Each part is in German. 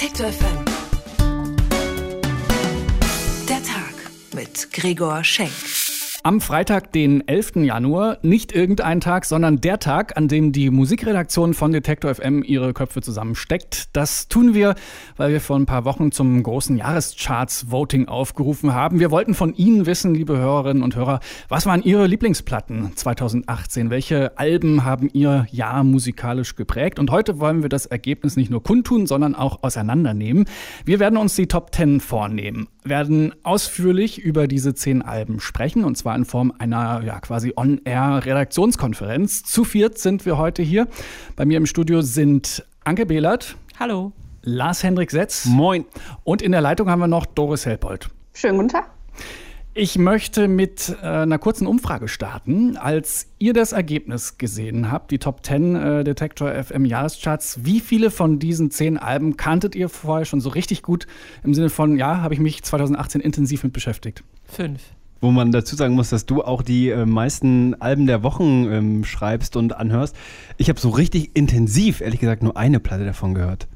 Detektor FM. Der Tag mit Gregor Schenk. Am Freitag, den 11. Januar, nicht irgendein Tag, sondern der Tag, an dem die Musikredaktion von Detektor FM ihre Köpfe zusammensteckt. Das tun wir, weil wir vor ein paar Wochen zum großen Jahrescharts-Voting aufgerufen haben. Wir wollten von Ihnen wissen, liebe Hörerinnen und Hörer, was waren Ihre Lieblingsplatten 2018? Welche Alben haben Ihr Jahr musikalisch geprägt? Und heute wollen wir das Ergebnis nicht nur kundtun, sondern auch auseinandernehmen. Wir werden uns die Top 10 vornehmen, werden ausführlich über diese zehn Alben sprechen, und zwar zwar in Form einer ja, quasi On-Air-Redaktionskonferenz. Zu viert sind wir heute hier. Bei mir im Studio sind Anke Behlert. Hallo. Lars-Hendrik Setz. Moin. Und in der Leitung haben wir noch Doris Helpold. Schönen guten Tag. Ich möchte mit äh, einer kurzen Umfrage starten. Als ihr das Ergebnis gesehen habt, die Top 10 äh, Detektor FM Jahrescharts, wie viele von diesen zehn Alben kanntet ihr vorher schon so richtig gut im Sinne von, ja, habe ich mich 2018 intensiv mit beschäftigt? Fünf wo man dazu sagen muss, dass du auch die äh, meisten Alben der Wochen ähm, schreibst und anhörst. Ich habe so richtig intensiv, ehrlich gesagt, nur eine Platte davon gehört.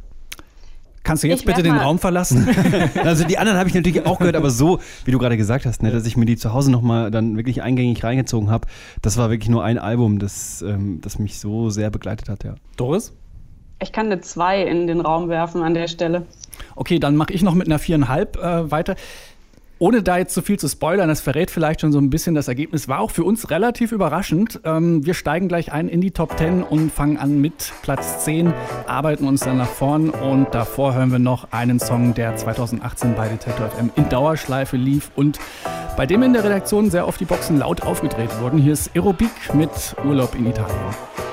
Kannst du jetzt bitte den Raum verlassen? also die anderen habe ich natürlich auch gehört, aber so, wie du gerade gesagt hast, ne, dass ich mir die zu Hause nochmal dann wirklich eingängig reingezogen habe, das war wirklich nur ein Album, das, ähm, das mich so sehr begleitet hat, ja. Doris? Ich kann eine 2 in den Raum werfen an der Stelle. Okay, dann mache ich noch mit einer viereinhalb äh, weiter. Ohne da jetzt zu viel zu spoilern, das verrät vielleicht schon so ein bisschen das Ergebnis, war auch für uns relativ überraschend. Ähm, wir steigen gleich ein in die Top 10 und fangen an mit Platz 10, arbeiten uns dann nach vorn und davor hören wir noch einen Song, der 2018 bei Detector FM in Dauerschleife lief und bei dem in der Redaktion sehr oft die Boxen laut aufgedreht wurden. Hier ist Aerobik mit Urlaub in Italien.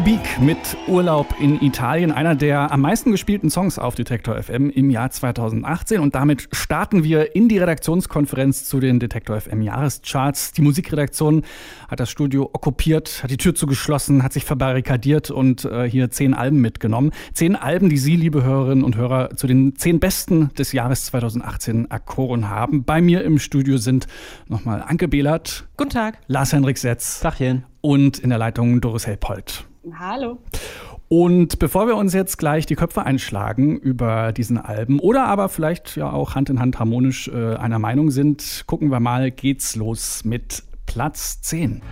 Aerobik mit Urlaub in Italien, einer der am meisten gespielten Songs auf Detektor FM im Jahr 2018. Und damit starten wir in die Redaktionskonferenz zu den Detektor FM Jahrescharts. Die Musikredaktion hat das Studio okkupiert, hat die Tür zugeschlossen, hat sich verbarrikadiert und äh, hier zehn Alben mitgenommen. Zehn Alben, die Sie, liebe Hörerinnen und Hörer, zu den zehn besten des Jahres 2018 erkoren haben. Bei mir im Studio sind nochmal Anke Behlert. Guten Tag. Lars-Henrik Setz. Tachchen. Und in der Leitung Doris Helpold. Hallo. Und bevor wir uns jetzt gleich die Köpfe einschlagen über diesen Alben oder aber vielleicht ja auch Hand in Hand harmonisch äh, einer Meinung sind, gucken wir mal, geht's los mit Platz 10.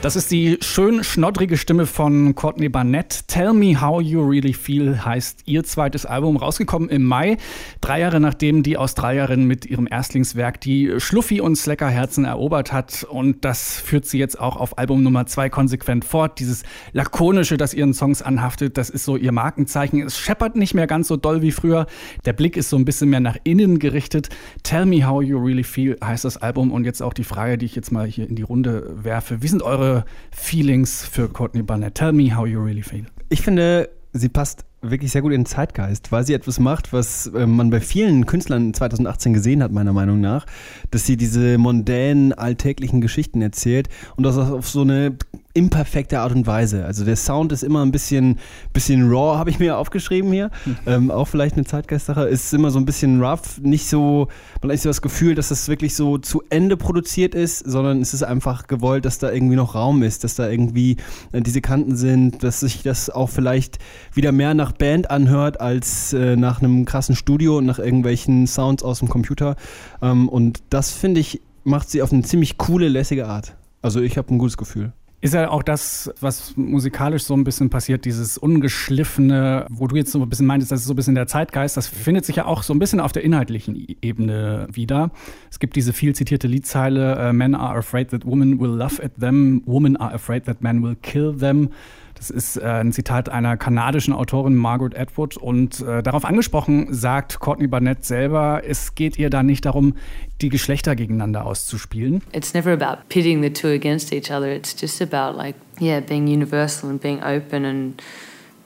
Das ist die schön schnoddrige Stimme von Courtney Barnett. Tell Me How You Really Feel heißt ihr zweites Album, rausgekommen im Mai, drei Jahre nachdem die Australierin mit ihrem Erstlingswerk die Schluffi und Slacker Herzen erobert hat. Und das führt sie jetzt auch auf Album Nummer zwei konsequent fort. Dieses lakonische, das ihren Songs anhaftet, das ist so ihr Markenzeichen. Es scheppert nicht mehr ganz so doll wie früher. Der Blick ist so ein bisschen mehr nach innen gerichtet. Tell Me How You Really Feel heißt das Album. Und jetzt auch die Frage, die ich jetzt mal hier in die Runde werfe. Wie sind eure Feelings für Courtney Barnett? Tell me how you really feel. Ich finde, sie passt wirklich sehr gut in den Zeitgeist, weil sie etwas macht, was äh, man bei vielen Künstlern 2018 gesehen hat, meiner Meinung nach, dass sie diese mondänen, alltäglichen Geschichten erzählt und das auf so eine imperfekte Art und Weise. Also der Sound ist immer ein bisschen, bisschen raw, habe ich mir aufgeschrieben hier. Mhm. Ähm, auch vielleicht eine Zeitgeistsache. Ist immer so ein bisschen rough, nicht so, man hat nicht so das Gefühl, dass das wirklich so zu Ende produziert ist, sondern es ist einfach gewollt, dass da irgendwie noch Raum ist, dass da irgendwie äh, diese Kanten sind, dass sich das auch vielleicht wieder mehr nach Band anhört als äh, nach einem krassen Studio und nach irgendwelchen Sounds aus dem Computer. Ähm, und das finde ich macht sie auf eine ziemlich coole, lässige Art. Also ich habe ein gutes Gefühl. Ist ja auch das, was musikalisch so ein bisschen passiert, dieses ungeschliffene, wo du jetzt so ein bisschen meintest, das ist so ein bisschen der Zeitgeist, das findet sich ja auch so ein bisschen auf der inhaltlichen Ebene wieder. Es gibt diese viel zitierte Liedzeile, äh, Men are afraid that women will love at them, women are afraid that men will kill them. Das ist äh, ein Zitat einer kanadischen Autorin Margaret Atwood und äh, darauf angesprochen sagt Courtney Barnett selber, es geht ihr da nicht darum, die Geschlechter gegeneinander auszuspielen. It's never about pitting the two against each other. It's just about like yeah, being universal and being open and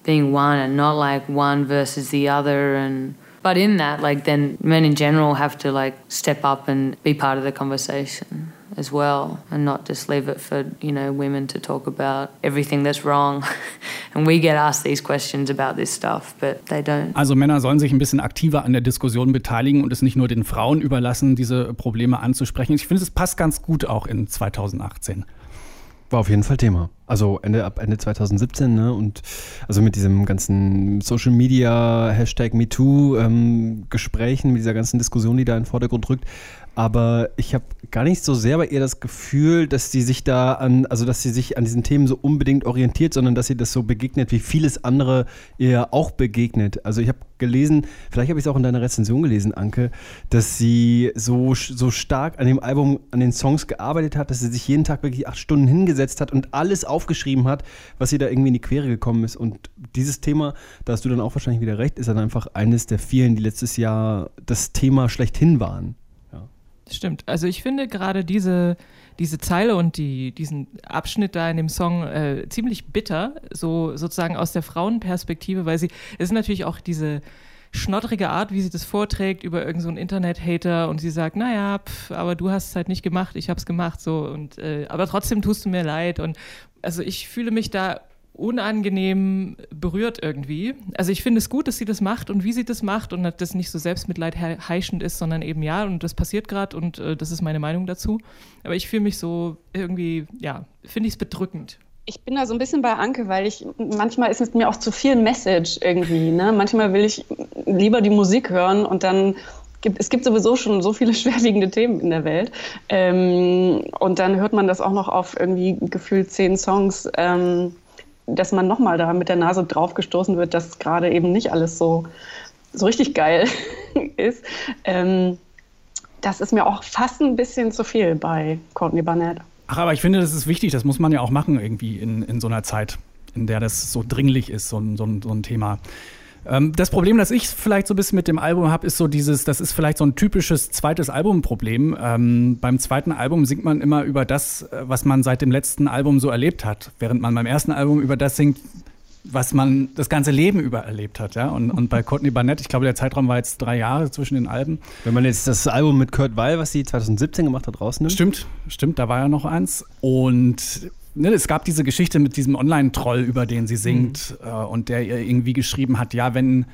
being one and not like one versus the other and but in that like then men in general have to like step up and be part of the conversation as well and not just leave it for you know women to talk about everything that's wrong and we get asked these questions about this stuff but they don't also Männer sollen sich ein bisschen aktiver an der Diskussion beteiligen und es nicht nur den Frauen überlassen diese Probleme anzusprechen ich finde es passt ganz gut auch in 2018 war auf jeden Fall Thema. Also Ende ab Ende 2017, ne? Und also mit diesem ganzen Social Media Hashtag MeToo ähm, Gesprächen, mit dieser ganzen Diskussion, die da in den Vordergrund rückt, aber ich habe gar nicht so sehr bei ihr das Gefühl, dass sie sich da an, also dass sie sich an diesen Themen so unbedingt orientiert, sondern dass sie das so begegnet, wie vieles andere ihr auch begegnet. Also ich habe gelesen, vielleicht habe ich es auch in deiner Rezension gelesen, Anke, dass sie so, so stark an dem Album, an den Songs gearbeitet hat, dass sie sich jeden Tag wirklich acht Stunden hingesetzt hat und alles aufgeschrieben hat, was ihr da irgendwie in die Quere gekommen ist. Und dieses Thema, da hast du dann auch wahrscheinlich wieder recht, ist dann einfach eines der vielen, die letztes Jahr das Thema schlechthin waren. Stimmt. Also ich finde gerade diese, diese Zeile und die, diesen Abschnitt da in dem Song äh, ziemlich bitter, so sozusagen aus der Frauenperspektive, weil sie, es ist natürlich auch diese schnoddrige Art, wie sie das vorträgt über irgendeinen so Internet-Hater und sie sagt, naja, pf, aber du hast es halt nicht gemacht, ich habe es gemacht, so und äh, aber trotzdem tust du mir leid und also ich fühle mich da unangenehm berührt irgendwie. Also ich finde es gut, dass sie das macht und wie sie das macht und dass das nicht so Selbstmitleid heischend ist, sondern eben ja und das passiert gerade und äh, das ist meine Meinung dazu. Aber ich fühle mich so irgendwie, ja, finde ich es bedrückend. Ich bin da so ein bisschen bei Anke, weil ich manchmal ist es mir auch zu viel Message irgendwie. Ne? Manchmal will ich lieber die Musik hören und dann gibt, es gibt sowieso schon so viele schwerwiegende Themen in der Welt. Ähm, und dann hört man das auch noch auf irgendwie gefühlt zehn Songs. Ähm, dass man nochmal da mit der Nase draufgestoßen wird, dass gerade eben nicht alles so, so richtig geil ist. Ähm, das ist mir auch fast ein bisschen zu viel bei Courtney Barnett. Ach, aber ich finde, das ist wichtig, das muss man ja auch machen irgendwie in, in so einer Zeit, in der das so dringlich ist, so, so, so ein Thema. Ähm, das Problem, das ich vielleicht so ein bisschen mit dem Album habe, ist so dieses, das ist vielleicht so ein typisches zweites Albumproblem. Ähm, beim zweiten Album singt man immer über das, äh, was man seit dem letzten Album so erlebt hat, während man beim ersten Album über das singt, was man das ganze Leben über erlebt hat, ja. Und, und bei Courtney Barnett, ich glaube, der Zeitraum war jetzt drei Jahre zwischen den Alben. Wenn man jetzt das Album mit Kurt Weil, was sie 2017 gemacht hat, rausnimmt. Stimmt, stimmt, da war ja noch eins. Und ne, es gab diese Geschichte mit diesem Online-Troll, über den sie singt mhm. äh, und der ihr irgendwie geschrieben hat, ja, wenn,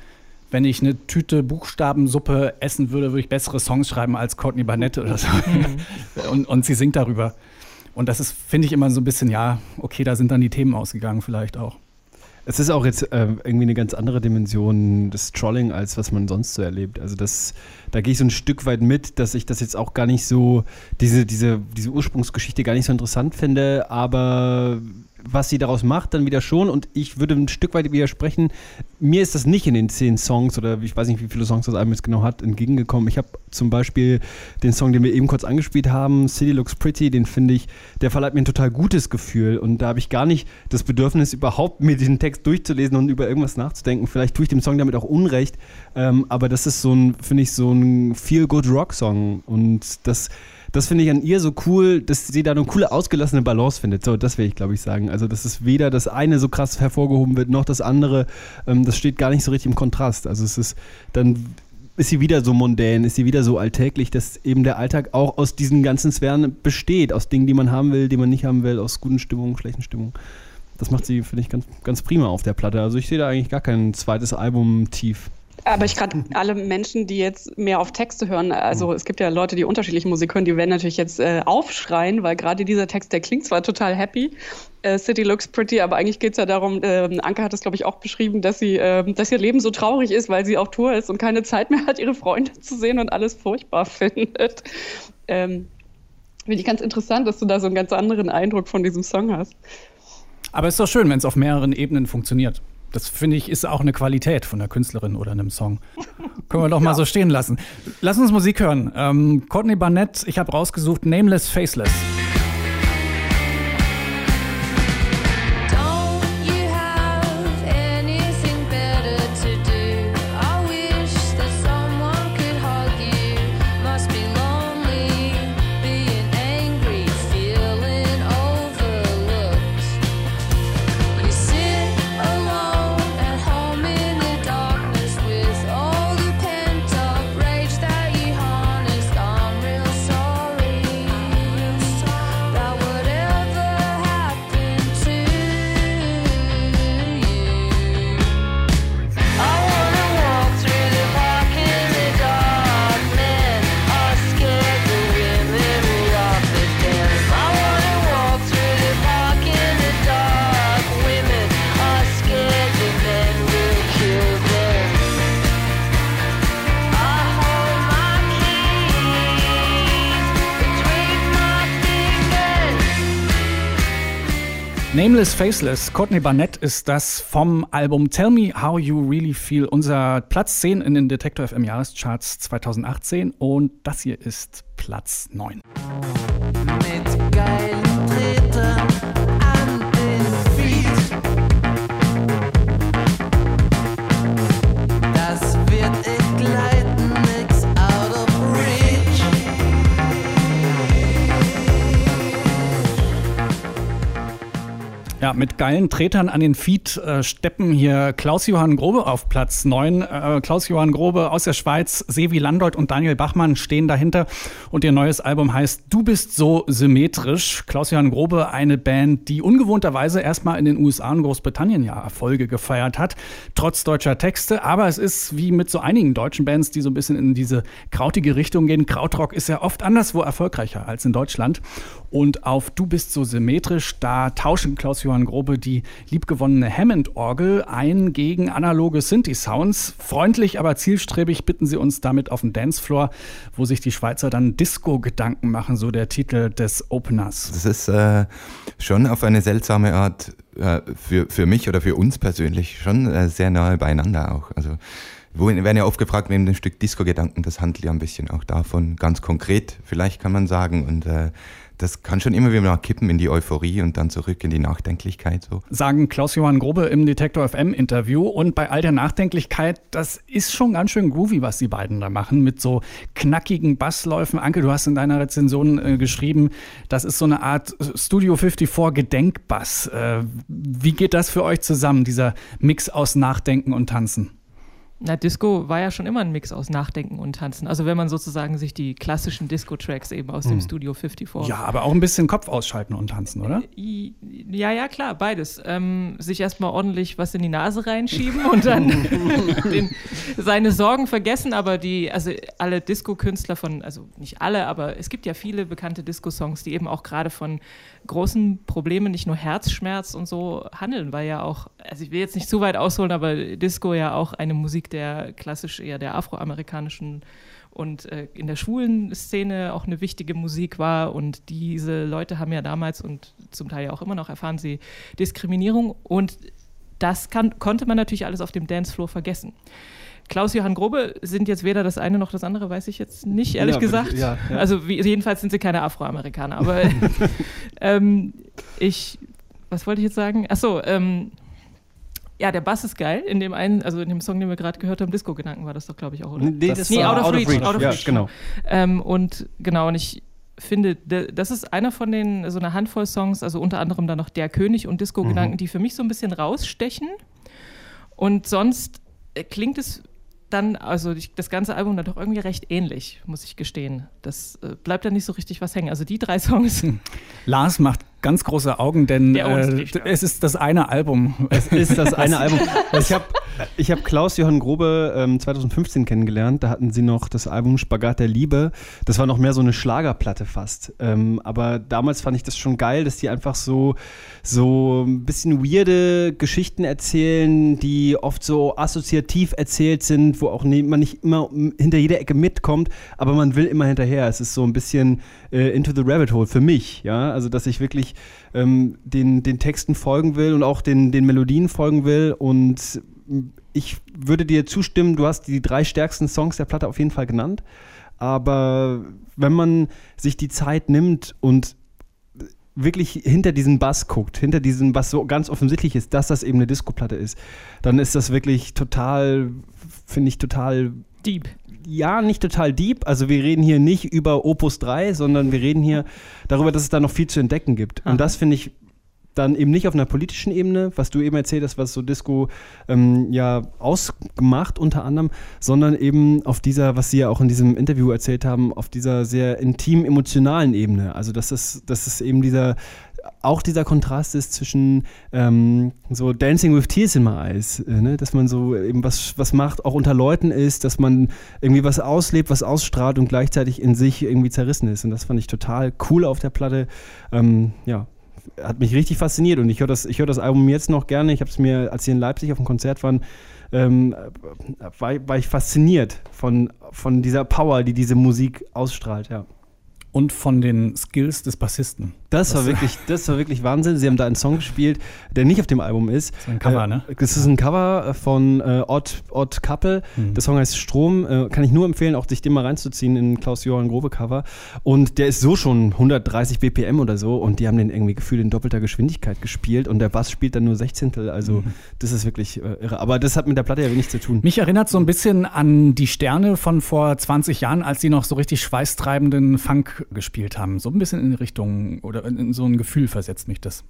wenn ich eine Tüte Buchstabensuppe essen würde, würde ich bessere Songs schreiben als Courtney Barnett oder so. Mhm. und, und sie singt darüber. Und das ist, finde ich, immer so ein bisschen, ja, okay, da sind dann die Themen ausgegangen vielleicht auch. Es ist auch jetzt äh, irgendwie eine ganz andere Dimension des Trolling, als was man sonst so erlebt. Also das, da gehe ich so ein Stück weit mit, dass ich das jetzt auch gar nicht so, diese, diese, diese Ursprungsgeschichte gar nicht so interessant finde, aber was sie daraus macht, dann wieder schon. Und ich würde ein Stück weit widersprechen. Mir ist das nicht in den zehn Songs oder ich weiß nicht, wie viele Songs das Album jetzt genau hat, entgegengekommen. Ich habe zum Beispiel den Song, den wir eben kurz angespielt haben, City Looks Pretty, den finde ich, der verleiht mir ein total gutes Gefühl. Und da habe ich gar nicht das Bedürfnis, überhaupt mir diesen Text durchzulesen und über irgendwas nachzudenken. Vielleicht tue ich dem Song damit auch Unrecht. Ähm, aber das ist so ein, finde ich, so ein Feel-Good-Rock-Song. Und das das finde ich an ihr so cool, dass sie da eine coole, ausgelassene Balance findet. So, das will ich, glaube ich, sagen. Also, dass es weder das eine so krass hervorgehoben wird, noch das andere. Ähm, das steht gar nicht so richtig im Kontrast. Also, es ist dann ist sie wieder so mondän, ist sie wieder so alltäglich, dass eben der Alltag auch aus diesen ganzen Sphären besteht, aus Dingen, die man haben will, die man nicht haben will, aus guten Stimmungen, schlechten Stimmungen. Das macht sie, finde ich, ganz, ganz prima auf der Platte. Also ich sehe da eigentlich gar kein zweites Album tief. Aber ich gerade alle Menschen, die jetzt mehr auf Texte hören, also mhm. es gibt ja Leute, die unterschiedliche Musik hören, die werden natürlich jetzt äh, aufschreien, weil gerade dieser Text, der klingt zwar total happy, äh, City looks pretty, aber eigentlich geht es ja darum, äh, Anke hat es, glaube ich, auch beschrieben, dass sie, äh, dass ihr Leben so traurig ist, weil sie auf Tour ist und keine Zeit mehr hat, ihre Freunde zu sehen und alles furchtbar findet. Ähm, Finde ich ganz interessant, dass du da so einen ganz anderen Eindruck von diesem Song hast. Aber es ist doch schön, wenn es auf mehreren Ebenen funktioniert. Das finde ich ist auch eine Qualität von der Künstlerin oder einem Song. Können wir doch mal ja. so stehen lassen. Lass uns Musik hören. Ähm, Courtney Barnett, ich habe rausgesucht Nameless Faceless. Nameless Faceless, Courtney Barnett ist das vom Album Tell Me How You Really Feel, unser Platz 10 in den Detector FM Jahrescharts 2018 und das hier ist Platz 9. Ja, mit geilen Tretern an den Feed äh, steppen hier Klaus-Johann Grobe auf Platz 9. Äh, Klaus-Johann Grobe aus der Schweiz, Sevi Landolt und Daniel Bachmann stehen dahinter. Und ihr neues Album heißt Du bist so symmetrisch. Klaus-Johann Grobe, eine Band, die ungewohnterweise erstmal in den USA und Großbritannien ja Erfolge gefeiert hat, trotz deutscher Texte. Aber es ist wie mit so einigen deutschen Bands, die so ein bisschen in diese krautige Richtung gehen. Krautrock ist ja oft anderswo erfolgreicher als in Deutschland. Und auf Du bist so symmetrisch, da tauschen Klaus-Johann Grobe die liebgewonnene Hammond-Orgel ein gegen analoge Synthi-Sounds. Freundlich, aber zielstrebig bitten sie uns damit auf den Dancefloor, wo sich die Schweizer dann Disco-Gedanken machen, so der Titel des Openers. Das ist äh, schon auf eine seltsame Art äh, für, für mich oder für uns persönlich schon äh, sehr nahe beieinander auch. Also wir werden ja oft gefragt, wem ein Stück Disco-Gedanken, das handelt ja ein bisschen auch davon, ganz konkret, vielleicht kann man sagen. Und äh, das kann schon immer wieder mal kippen in die Euphorie und dann zurück in die Nachdenklichkeit. So. Sagen Klaus-Johann Grobe im Detektor FM Interview. Und bei all der Nachdenklichkeit, das ist schon ganz schön groovy, was die beiden da machen, mit so knackigen Bassläufen. Anke, du hast in deiner Rezension äh, geschrieben, das ist so eine Art Studio 54 Gedenkbass. Äh, wie geht das für euch zusammen, dieser Mix aus Nachdenken und Tanzen? Na, Disco war ja schon immer ein Mix aus Nachdenken und Tanzen. Also wenn man sozusagen sich die klassischen Disco-Tracks eben aus dem Hm. Studio 54 Ja, aber auch ein bisschen Kopf ausschalten und tanzen, oder? I- Ja, ja, klar, beides. Ähm, sich erstmal ordentlich was in die Nase reinschieben und dann den, seine Sorgen vergessen, aber die, also alle Disco-Künstler von, also nicht alle, aber es gibt ja viele bekannte Disco-Songs, die eben auch gerade von großen Problemen, nicht nur Herzschmerz und so handeln, weil ja auch, also ich will jetzt nicht zu weit ausholen, aber Disco ja auch eine Musik der klassisch eher der afroamerikanischen und äh, in der schwulen Szene auch eine wichtige Musik war. Und diese Leute haben ja damals und zum Teil ja auch immer noch erfahren sie Diskriminierung. Und das kann, konnte man natürlich alles auf dem Dancefloor vergessen. Klaus-Johann Grobe sind jetzt weder das eine noch das andere, weiß ich jetzt nicht, ehrlich Ja, gesagt. ja, ja. Also wie, jedenfalls sind sie keine Afroamerikaner. Aber ähm, ich, was wollte ich jetzt sagen? Achso, ähm, ja, der Bass ist geil. In dem einen, also in dem Song, den wir gerade gehört haben, Disco-Gedanken war das doch, glaube ich, auch, oder? Nee, das nee, war Out of Reach. Out of ja, Reach. genau. Ähm, und genau, und ich finde, de- das ist einer von den, so eine Handvoll Songs, also unter anderem dann noch Der König und Disco-Gedanken, Mhm. die für mich so ein bisschen rausstechen. Und sonst äh, klingt es dann, also ich, das ganze Album dann doch irgendwie recht ähnlich, muss ich gestehen. Das äh, bleibt dann nicht so richtig was hängen. Also die drei Songs. Lars macht ganz große Augen, denn äh, es ist das eine Album. Es ist das eine Album. Ich habe ich hab Klaus-Johann Grobe ähm, 2015 kennengelernt. Da hatten sie noch das Album Spagat der Liebe. Das war noch mehr so eine Schlagerplatte fast. Ähm, aber damals fand ich das schon geil, dass die einfach so, so ein bisschen weirde Geschichten erzählen, die oft so assoziativ erzählt sind, wo auch man nicht immer hinter jeder Ecke mitkommt, aber man will immer hinterher. Es ist so ein bisschen äh, into the rabbit hole für mich, ja. Also, dass ich wirklich ähm, den, den Texten folgen will und auch den, den Melodien folgen will. Und ich würde dir zustimmen, du hast die drei stärksten Songs der Platte auf jeden Fall genannt. Aber wenn man sich die Zeit nimmt und wirklich hinter diesen Bass guckt, hinter diesem, was so ganz offensichtlich ist, dass das eben eine Disco-Platte ist, dann ist das wirklich total, finde ich total Deep. Ja, nicht total deep. Also wir reden hier nicht über Opus 3, sondern wir reden hier darüber, dass es da noch viel zu entdecken gibt. Aha. Und das finde ich dann eben nicht auf einer politischen Ebene, was du eben erzählt hast, was so Disco ähm, ja ausgemacht unter anderem, sondern eben auf dieser, was sie ja auch in diesem Interview erzählt haben, auf dieser sehr intim emotionalen Ebene. Also dass es, dass es eben dieser auch dieser Kontrast ist zwischen ähm, so Dancing with Tears in my eyes, äh, ne? dass man so eben was, was macht, auch unter Leuten ist, dass man irgendwie was auslebt, was ausstrahlt und gleichzeitig in sich irgendwie zerrissen ist. Und das fand ich total cool auf der Platte. Ähm, ja, hat mich richtig fasziniert und ich höre das, höre das Album jetzt noch gerne. Ich habe es mir, als sie in Leipzig auf dem Konzert waren, ähm, war, war ich fasziniert von, von dieser Power, die diese Musik ausstrahlt, ja. Und von den Skills des Bassisten. Das war wirklich, das war wirklich Wahnsinn. Sie haben da einen Song gespielt, der nicht auf dem Album ist. Das ist ein Cover, äh, ne? Das ist ein Cover von äh, Odd, Odd Couple. Mhm. Der Song heißt Strom. Äh, kann ich nur empfehlen, auch sich den mal reinzuziehen in Klaus-Johann Grobe Cover. Und der ist so schon 130 BPM oder so und die haben den irgendwie gefühlt in doppelter Geschwindigkeit gespielt und der Bass spielt dann nur Sechzehntel. Also Mhm. das ist wirklich äh, irre. Aber das hat mit der Platte ja wenig zu tun. Mich erinnert so ein bisschen an die Sterne von vor 20 Jahren, als die noch so richtig schweißtreibenden Funk gespielt haben. So ein bisschen in die Richtung oder in, in so ein Gefühl versetzt mich das.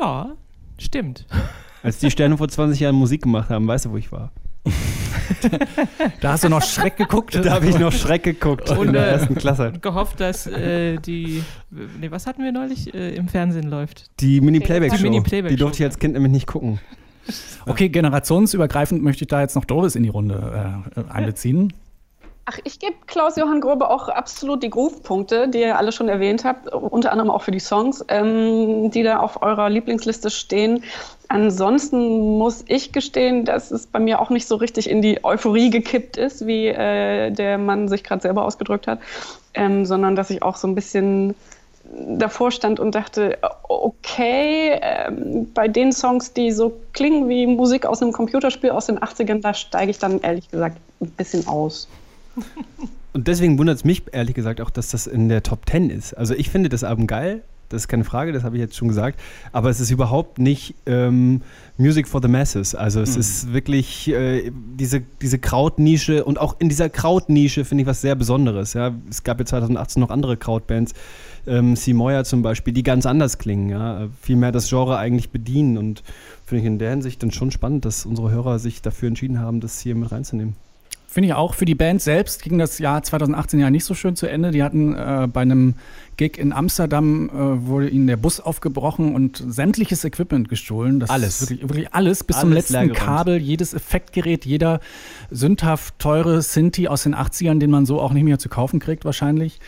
Ja, stimmt. Als die Sterne vor 20 Jahren Musik gemacht haben, weißt du, wo ich war? Da hast du noch Schreck geguckt. Da habe ich noch Schreck geguckt Und, in der äh, ersten Klasse. Gehofft, dass äh, die, nee, was hatten wir neulich, äh, im Fernsehen läuft. Die Mini-Playback-Show. Die Mini-Playback-Show, die durfte ich als Kind nämlich nicht gucken. Okay, generationsübergreifend möchte ich da jetzt noch Doris in die Runde äh, einbeziehen. Ach, ich gebe Klaus-Johann Grobe auch absolut die Groove-Punkte, die ihr alle schon erwähnt habt, unter anderem auch für die Songs, ähm, die da auf eurer Lieblingsliste stehen. Ansonsten muss ich gestehen, dass es bei mir auch nicht so richtig in die Euphorie gekippt ist, wie äh, der Mann sich gerade selber ausgedrückt hat, ähm, sondern dass ich auch so ein bisschen davor stand und dachte, okay, ähm, bei den Songs, die so klingen wie Musik aus einem Computerspiel aus den 80ern, da steige ich dann ehrlich gesagt ein bisschen aus. Und deswegen wundert es mich ehrlich gesagt auch, dass das in der Top 10 ist. Also ich finde das Album geil, das ist keine Frage, das habe ich jetzt schon gesagt. Aber es ist überhaupt nicht ähm, Music for the Masses. Also es Mhm. ist wirklich äh, diese, diese Krautnische und auch in dieser Krautnische finde ich was sehr Besonderes. Ja. Es gab ja 2018 noch andere Krautbands, ähm, Simoya zum Beispiel, die ganz anders klingen, ja, viel mehr das Genre eigentlich bedienen und finde ich in der Hinsicht dann schon spannend, dass unsere Hörer sich dafür entschieden haben, das hier mit reinzunehmen. Finde ich auch. Für die Band selbst ging das Jahr 2018 ja nicht so schön zu Ende. Die hatten äh, bei einem Gig in Amsterdam äh, wurde ihnen der Bus aufgebrochen und sämtliches Equipment gestohlen. Das Alles. Wirklich, wirklich alles, bis Alles zum letzten. Kabel, jedes Effektgerät, jeder sündhaft teure Sinti aus den 80ern, den man so auch nicht mehr zu kaufen kriegt wahrscheinlich.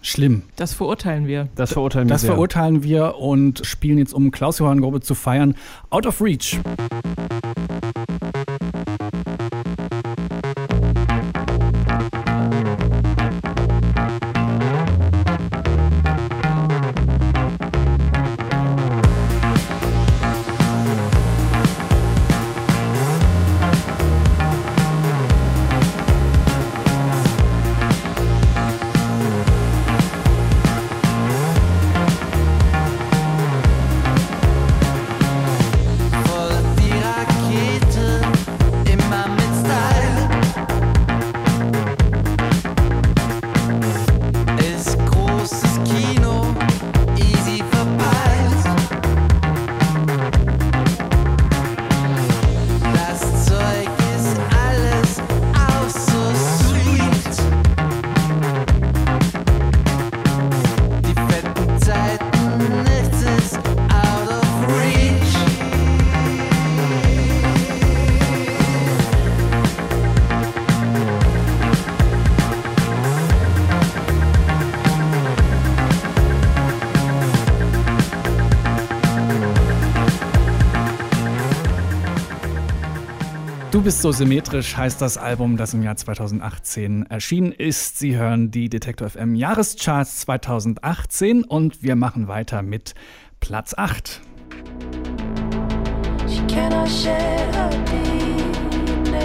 Schlimm. Das verurteilen wir. Das verurteilen wir Das sehr. verurteilen wir und spielen jetzt, um Klaus Johann Grobe zu feiern, Out of Reach. Bist so symmetrisch heißt das Album, das im Jahr 2018 erschienen ist. Sie hören die Detektor FM Jahrescharts 2018 und wir machen weiter mit Platz 8. She cannot share her DNA.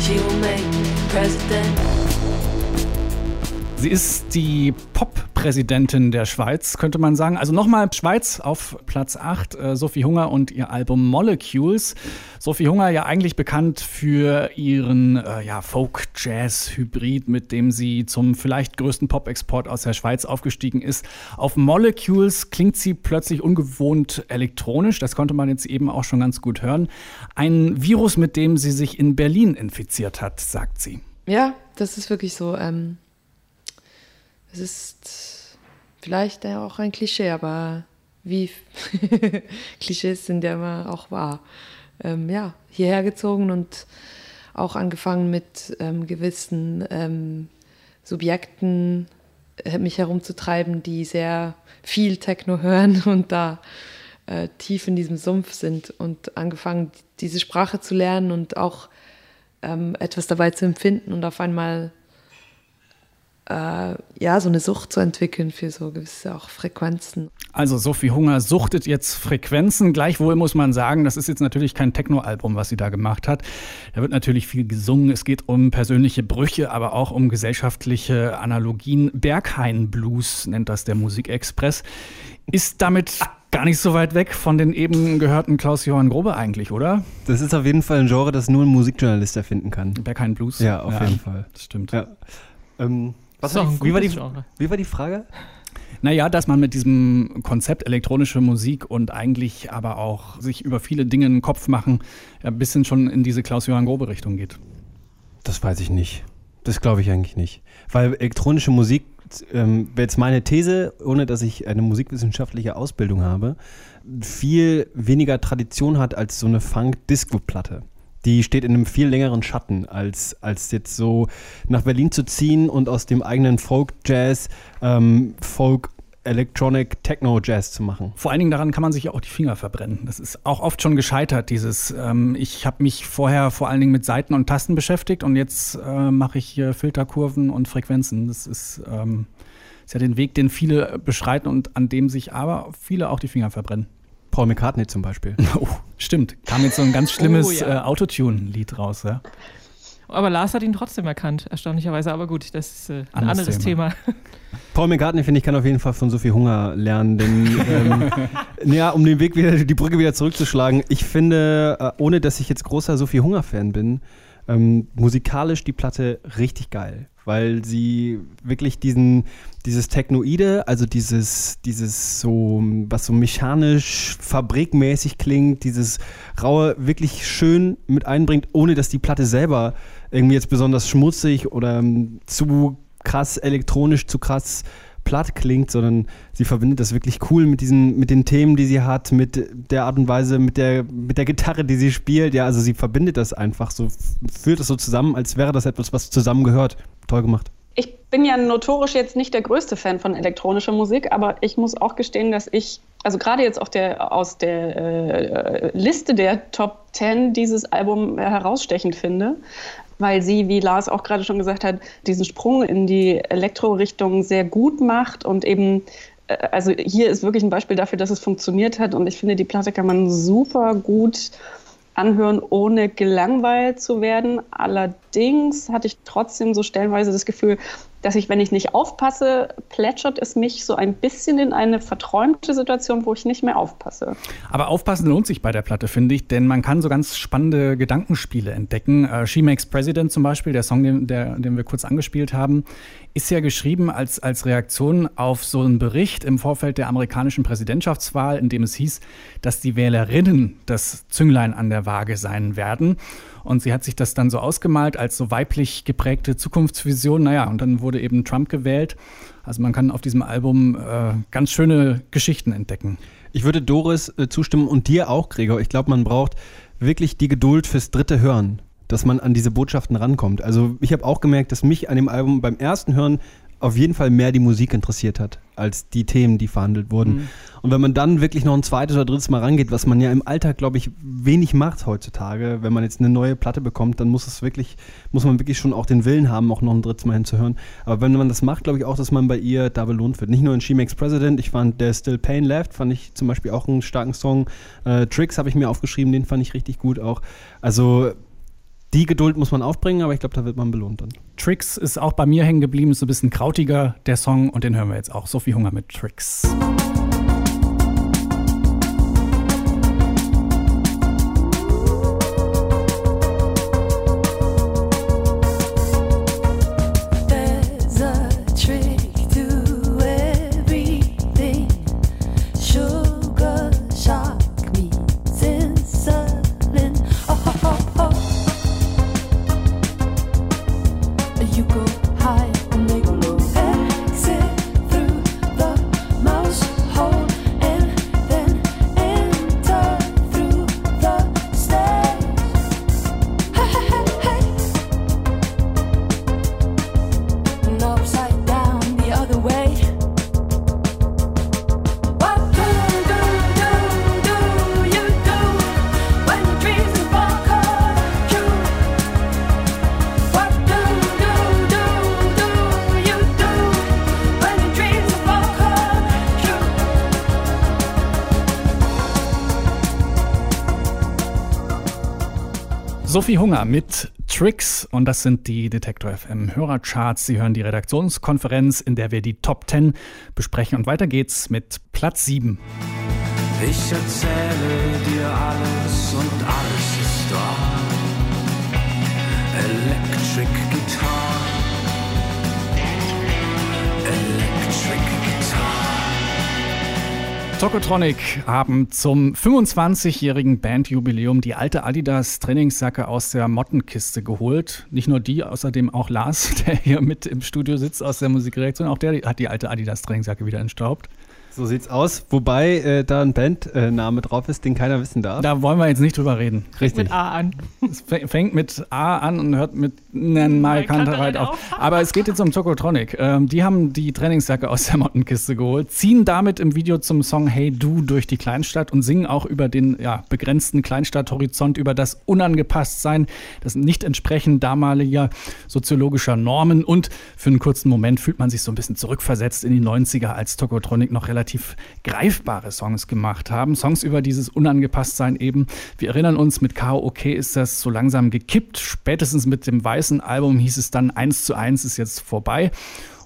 She will make president. Sie ist die Pop-Präsidentin der Schweiz, könnte man sagen. Also nochmal Schweiz auf Platz 8, äh, Sophie Hunger und ihr Album Molecules. Sophie Hunger ja eigentlich bekannt für ihren äh, ja, Folk-Jazz-Hybrid, mit dem sie zum vielleicht größten Pop-Export aus der Schweiz aufgestiegen ist. Auf Molecules klingt sie plötzlich ungewohnt elektronisch, das konnte man jetzt eben auch schon ganz gut hören. Ein Virus, mit dem sie sich in Berlin infiziert hat, sagt sie. Ja, das ist wirklich so. Ähm, es ist vielleicht auch ein Klischee, aber wie Klischees sind ja immer auch wahr. Ähm, ja, hierher gezogen und auch angefangen mit ähm, gewissen ähm, Subjekten äh, mich herumzutreiben, die sehr viel Techno hören und da äh, tief in diesem Sumpf sind und angefangen, diese Sprache zu lernen und auch ähm, etwas dabei zu empfinden und auf einmal äh, ja so eine Sucht zu entwickeln für so gewisse auch Frequenzen. Also Sophie Hunger suchtet jetzt Frequenzen. Gleichwohl muss man sagen, das ist jetzt natürlich kein Techno-Album, was sie da gemacht hat. Da wird natürlich viel gesungen. Es geht um persönliche Brüche, aber auch um gesellschaftliche Analogien. Berghain-Blues nennt das der Musikexpress. Ist damit gar nicht so weit weg von den eben gehörten Klaus-Johann Grobe eigentlich, oder? Das ist auf jeden Fall ein Genre, das nur ein Musikjournalist erfinden kann. Berghain-Blues? Ja, auf jeden Fall. Das stimmt. Ja. Ähm, was war die, wie, war die, wie war die Frage? Naja, dass man mit diesem Konzept elektronische Musik und eigentlich aber auch sich über viele Dinge einen Kopf machen, ja, ein bisschen schon in diese Klaus-Johann Grobe-Richtung geht. Das weiß ich nicht. Das glaube ich eigentlich nicht. Weil elektronische Musik, ähm, wäre jetzt meine These, ohne dass ich eine musikwissenschaftliche Ausbildung habe, viel weniger Tradition hat als so eine Funk-Disco-Platte. Die steht in einem viel längeren Schatten, als, als jetzt so nach Berlin zu ziehen und aus dem eigenen Folk-Jazz ähm, Folk Electronic Techno Jazz zu machen. Vor allen Dingen daran kann man sich ja auch die Finger verbrennen. Das ist auch oft schon gescheitert, dieses, ähm, ich habe mich vorher vor allen Dingen mit Saiten und Tasten beschäftigt und jetzt äh, mache ich hier Filterkurven und Frequenzen. Das ist, ähm, ist ja den Weg, den viele beschreiten und an dem sich aber viele auch die Finger verbrennen. Paul McCartney zum Beispiel. Oh, stimmt. Kam jetzt so ein ganz schlimmes Oh, ja. äh, Autotune-Lied raus, ja. Aber Lars hat ihn trotzdem erkannt, erstaunlicherweise. Aber gut, das ist äh, ein Anderes anderes Thema. Thema. Paul McCartney, finde ich, kann auf jeden Fall von Sophie Hunger lernen, denn ähm, ja, um den Weg wieder, die Brücke wieder zurückzuschlagen, ich finde, äh, ohne dass ich jetzt großer Sophie Hunger-Fan bin, ähm, musikalisch die Platte richtig geil, weil sie wirklich diesen, dieses Technoide, also dieses, dieses so, was so mechanisch, fabrikmäßig klingt, dieses raue, wirklich schön mit einbringt, ohne dass die Platte selber irgendwie jetzt besonders schmutzig oder ähm, zu krass elektronisch, zu krass platt klingt, sondern sie verbindet das wirklich cool mit diesen, mit den Themen, die sie hat, mit der Art und Weise, mit der, mit der Gitarre, die sie spielt. Ja, also sie verbindet das einfach so, führt das so zusammen, als wäre das etwas, was zusammengehört. Toll gemacht. Ich bin ja notorisch jetzt nicht der größte Fan von elektronischer Musik, aber ich muss auch gestehen, dass ich, also gerade jetzt auch der, aus der äh, Liste der Top 10 dieses Album herausstechend finde, weil sie, wie Lars auch gerade schon gesagt hat, diesen Sprung in die Elektro-Richtung sehr gut macht und eben äh, also hier ist wirklich ein Beispiel dafür, dass es funktioniert hat und ich finde, die Platte kann man super gut anhören, ohne gelangweilt zu werden. Allerdings hatte ich trotzdem so stellenweise das Gefühl, dass ich, wenn ich nicht aufpasse, plätschert es mich so ein bisschen in eine verträumte Situation, wo ich nicht mehr aufpasse. Aber aufpassen lohnt sich bei der Platte, finde ich, denn man kann so ganz spannende Gedankenspiele entdecken. Äh, She Makes President zum Beispiel, der Song, den, der, den wir kurz angespielt haben, ist ja geschrieben als, als Reaktion auf so einen Bericht im Vorfeld der amerikanischen Präsidentschaftswahl, in dem es hieß, dass die Wählerinnen das Zünglein an der Waage sein werden. Und sie hat sich das dann so ausgemalt als so weiblich geprägte Zukunftsvision. Naja, und dann wurde eben Trump gewählt. Also man kann auf diesem Album äh, ganz schöne Geschichten entdecken. Ich würde Doris äh, zustimmen und dir auch, Gregor. Ich glaube, man braucht wirklich die Geduld fürs dritte Hören, dass man an diese Botschaften rankommt. Also ich habe auch gemerkt, dass mich an dem Album beim ersten Hören auf jeden Fall mehr die Musik interessiert hat, als die Themen, die verhandelt wurden. Mhm. Und wenn man dann wirklich noch ein zweites oder drittes Mal rangeht, was man ja im Alltag, glaube ich, wenig macht heutzutage, wenn man jetzt eine neue Platte bekommt, dann muss es wirklich, muss man wirklich schon auch den Willen haben, auch noch ein drittes Mal hinzuhören. Aber wenn man das macht, glaube ich auch, dass man bei ihr da belohnt wird. Nicht nur in She Makes President, ich fand der Still Pain Left, fand ich zum Beispiel auch einen starken Song. Äh, Tricks habe ich mir aufgeschrieben, den fand ich richtig gut auch. Also die Geduld muss man aufbringen, aber ich glaube, da wird man belohnt dann. Tricks ist auch bei mir hängen geblieben, ist so ein bisschen krautiger, der Song, und den hören wir jetzt auch. Sophie Hunger mit Tricks. There's Sophie Hunger mit Tricks und das sind die Detektor FM Hörercharts. Sie hören die Redaktionskonferenz, in der wir die Top 10 besprechen und weiter geht's mit Platz 7. Ich erzähle dir alles und alles ist wahr. Electric Tokotronic haben zum 25-jährigen Bandjubiläum die alte Adidas Trainingsjacke aus der Mottenkiste geholt. Nicht nur die, außerdem auch Lars, der hier mit im Studio sitzt aus der Musikreaktion. Auch der hat die alte Adidas Trainingsjacke wieder entstaubt. So sieht's aus, wobei äh, da ein Bandname drauf ist, den keiner wissen darf. Da wollen wir jetzt nicht drüber reden. Richtig. Mit A an. Es fä- fängt mit A an und hört mit Nein Mai Kantereit auf. Aber es geht jetzt um Tokotronic. Ähm, die haben die Trainingsjacke aus der Mottenkiste geholt, ziehen damit im Video zum Song Hey Du durch die Kleinstadt und singen auch über den ja, begrenzten Kleinstadthorizont, über das Unangepasstsein, das Nicht-Entsprechen damaliger soziologischer Normen und für einen kurzen Moment fühlt man sich so ein bisschen zurückversetzt in die 90er, als Tokotronic noch relativ greifbare Songs gemacht haben. Songs über dieses Unangepasstsein eben. Wir erinnern uns, mit KOK ist das so langsam gekippt. Spätestens mit dem weißen Album hieß es dann, eins zu eins ist jetzt vorbei.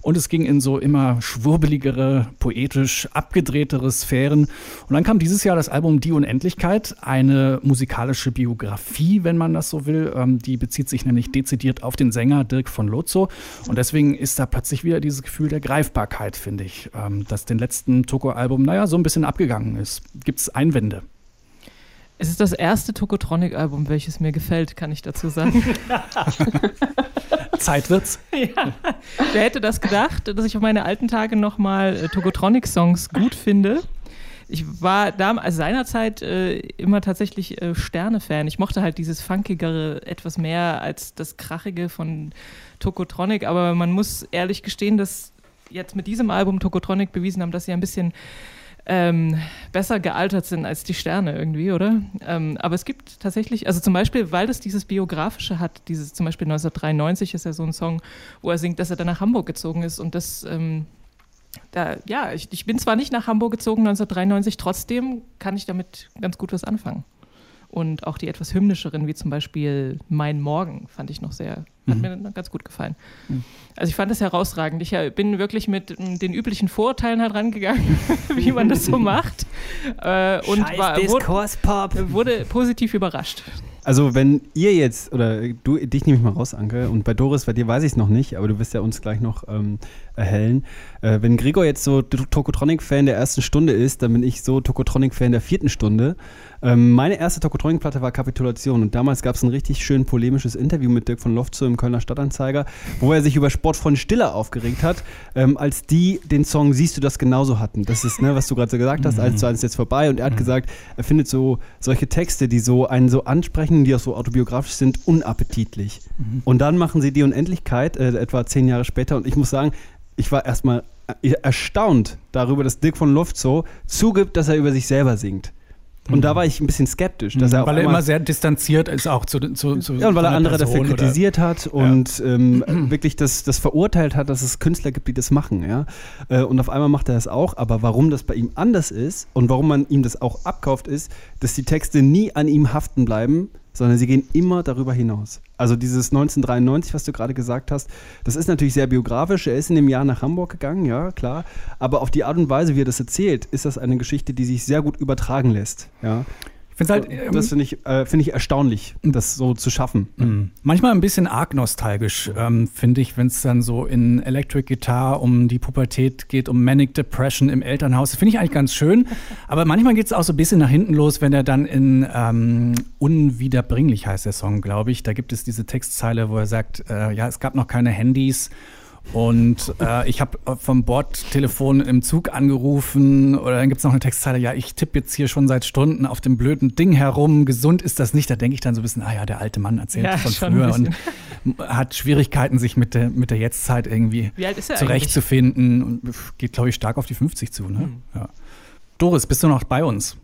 Und es ging in so immer schwurbeligere, poetisch abgedrehtere Sphären. Und dann kam dieses Jahr das Album Die Unendlichkeit, eine musikalische Biografie, wenn man das so will. Ähm, die bezieht sich nämlich dezidiert auf den Sänger Dirk von Lozo. Und deswegen ist da plötzlich wieder dieses Gefühl der Greifbarkeit, finde ich, ähm, das den letzten Toko-Album, naja, so ein bisschen abgegangen ist. Gibt es Einwände? Es ist das erste Tokotronic-Album, welches mir gefällt, kann ich dazu sagen. Zeit wird's. ja. Wer hätte das gedacht, dass ich auf meine alten Tage nochmal äh, Tokotronic-Songs gut finde? Ich war da, also seinerzeit äh, immer tatsächlich äh, Sterne-Fan. Ich mochte halt dieses Funkigere etwas mehr als das Krachige von Tokotronic, aber man muss ehrlich gestehen, dass jetzt mit diesem Album Tokotronic bewiesen haben, dass sie ein bisschen ähm, besser gealtert sind als die Sterne irgendwie, oder? Ähm, aber es gibt tatsächlich, also zum Beispiel, weil das dieses Biografische hat, dieses zum Beispiel 1993 ist ja so ein Song, wo er singt, dass er dann nach Hamburg gezogen ist und das, ähm, da, ja, ich, ich bin zwar nicht nach Hamburg gezogen 1993, trotzdem kann ich damit ganz gut was anfangen. Und auch die etwas hymnischeren, wie zum Beispiel Mein Morgen, fand ich noch sehr, hat Mhm. mir dann ganz gut gefallen. Also ich fand das herausragend. Ich bin wirklich mit mm, den üblichen Vorurteilen halt rangegangen, wie man das so macht. Äh, und Scheiß war, Diskurspop. wurde, wurde positiv überrascht. Also wenn ihr jetzt, oder du, dich nehme ich mal raus, Anke, und bei Doris, bei dir weiß ich es noch nicht, aber du wirst ja uns gleich noch ähm, erhellen. Äh, wenn Gregor jetzt so Tokotronic-Fan der ersten Stunde ist, dann bin ich so Tokotronic-Fan der vierten Stunde. Ähm, meine erste Tokotronic-Platte war Kapitulation und damals gab es ein richtig schön polemisches Interview mit Dirk von Lofzo im Kölner Stadtanzeiger, wo er sich über Sportfreund Stiller aufgeregt hat, ähm, als die den Song Siehst du das genauso hatten. Das ist, ne, was du gerade so gesagt hast, als ist jetzt vorbei und er hat gesagt, er findet so solche Texte, die so einen so ansprechen, die auch so autobiografisch sind, unappetitlich. Und dann machen sie die Unendlichkeit, äh, etwa zehn Jahre später und ich muss sagen, ich war erstmal äh, erstaunt darüber, dass Dirk von Lofzo zugibt, dass er über sich selber singt. Und da war ich ein bisschen skeptisch, dass er Mhm. weil er immer sehr distanziert ist auch zu, zu, zu ja, und weil er andere dafür Person oder- kritisiert hat und ähm, wirklich das, das verurteilt hat, dass es Künstler gibt, die das machen. Ja? Äh, Und auf einmal macht er das auch. Aber warum das bei ihm anders ist und warum man ihm das auch abkauft, ist, dass die Texte nie an ihm haften bleiben, sondern sie gehen immer darüber hinaus. Also dieses 1993, was du gerade gesagt hast, das ist natürlich sehr biografisch. Er ist in dem Jahr nach Hamburg gegangen, ja, klar. Aber auf die Art und Weise, wie er das erzählt, ist das eine Geschichte, die sich sehr gut übertragen lässt. Ja. Ich finde halt, ähm, das finde ich, äh, finde ich erstaunlich, das so zu schaffen. Mhm. Manchmal ein bisschen arg nostalgisch, ähm, finde ich, wenn es dann so in Electric Guitar um die Pubertät geht, um Manic Depression im Elternhaus. Das finde ich eigentlich ganz schön. Aber manchmal geht es auch so ein bisschen nach hinten los, wenn er dann in ähm, Unwiederbringlich heißt der Song, glaube ich. Da gibt es diese Textzeile, wo er sagt, äh, ja, es gab noch keine Handys. Und äh, ich habe vom Bordtelefon im Zug angerufen oder dann gibt es noch eine Textzeile, ja, ich tippe jetzt hier schon seit Stunden auf dem blöden Ding herum, gesund ist das nicht. Da denke ich dann so ein bisschen, ah ja, der alte Mann erzählt Ja, von früher und hat Schwierigkeiten, sich mit der, mit der Jetztzeit irgendwie zurechtzufinden und geht, glaube ich, stark auf die 50 zu. Ne? Hm. Ja. Doris, bist du noch bei uns?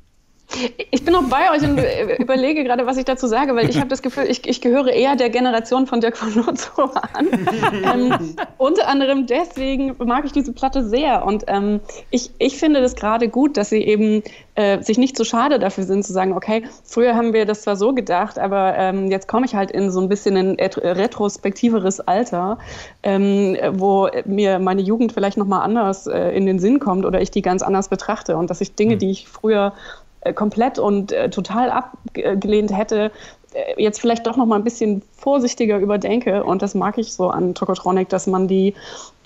Ich bin noch bei euch und äh, überlege gerade, was ich dazu sage, weil ich habe das Gefühl, ich, ich gehöre eher der Generation von Dirk von Lotzo an. ähm, unter anderem deswegen mag ich diese Platte sehr. Und ähm, ich, ich finde das gerade gut, dass sie eben äh, sich nicht so schade dafür sind, zu sagen, okay, früher haben wir das zwar so gedacht, aber ähm, jetzt komme ich halt in so ein bisschen ein et- retrospektiveres Alter, ähm, wo mir meine Jugend vielleicht nochmal anders äh, in den Sinn kommt oder ich die ganz anders betrachte und dass ich Dinge, die ich früher äh, komplett und äh, total abgelehnt hätte, äh, jetzt vielleicht doch noch mal ein bisschen vorsichtiger überdenke. Und das mag ich so an Tokotronic, dass man die,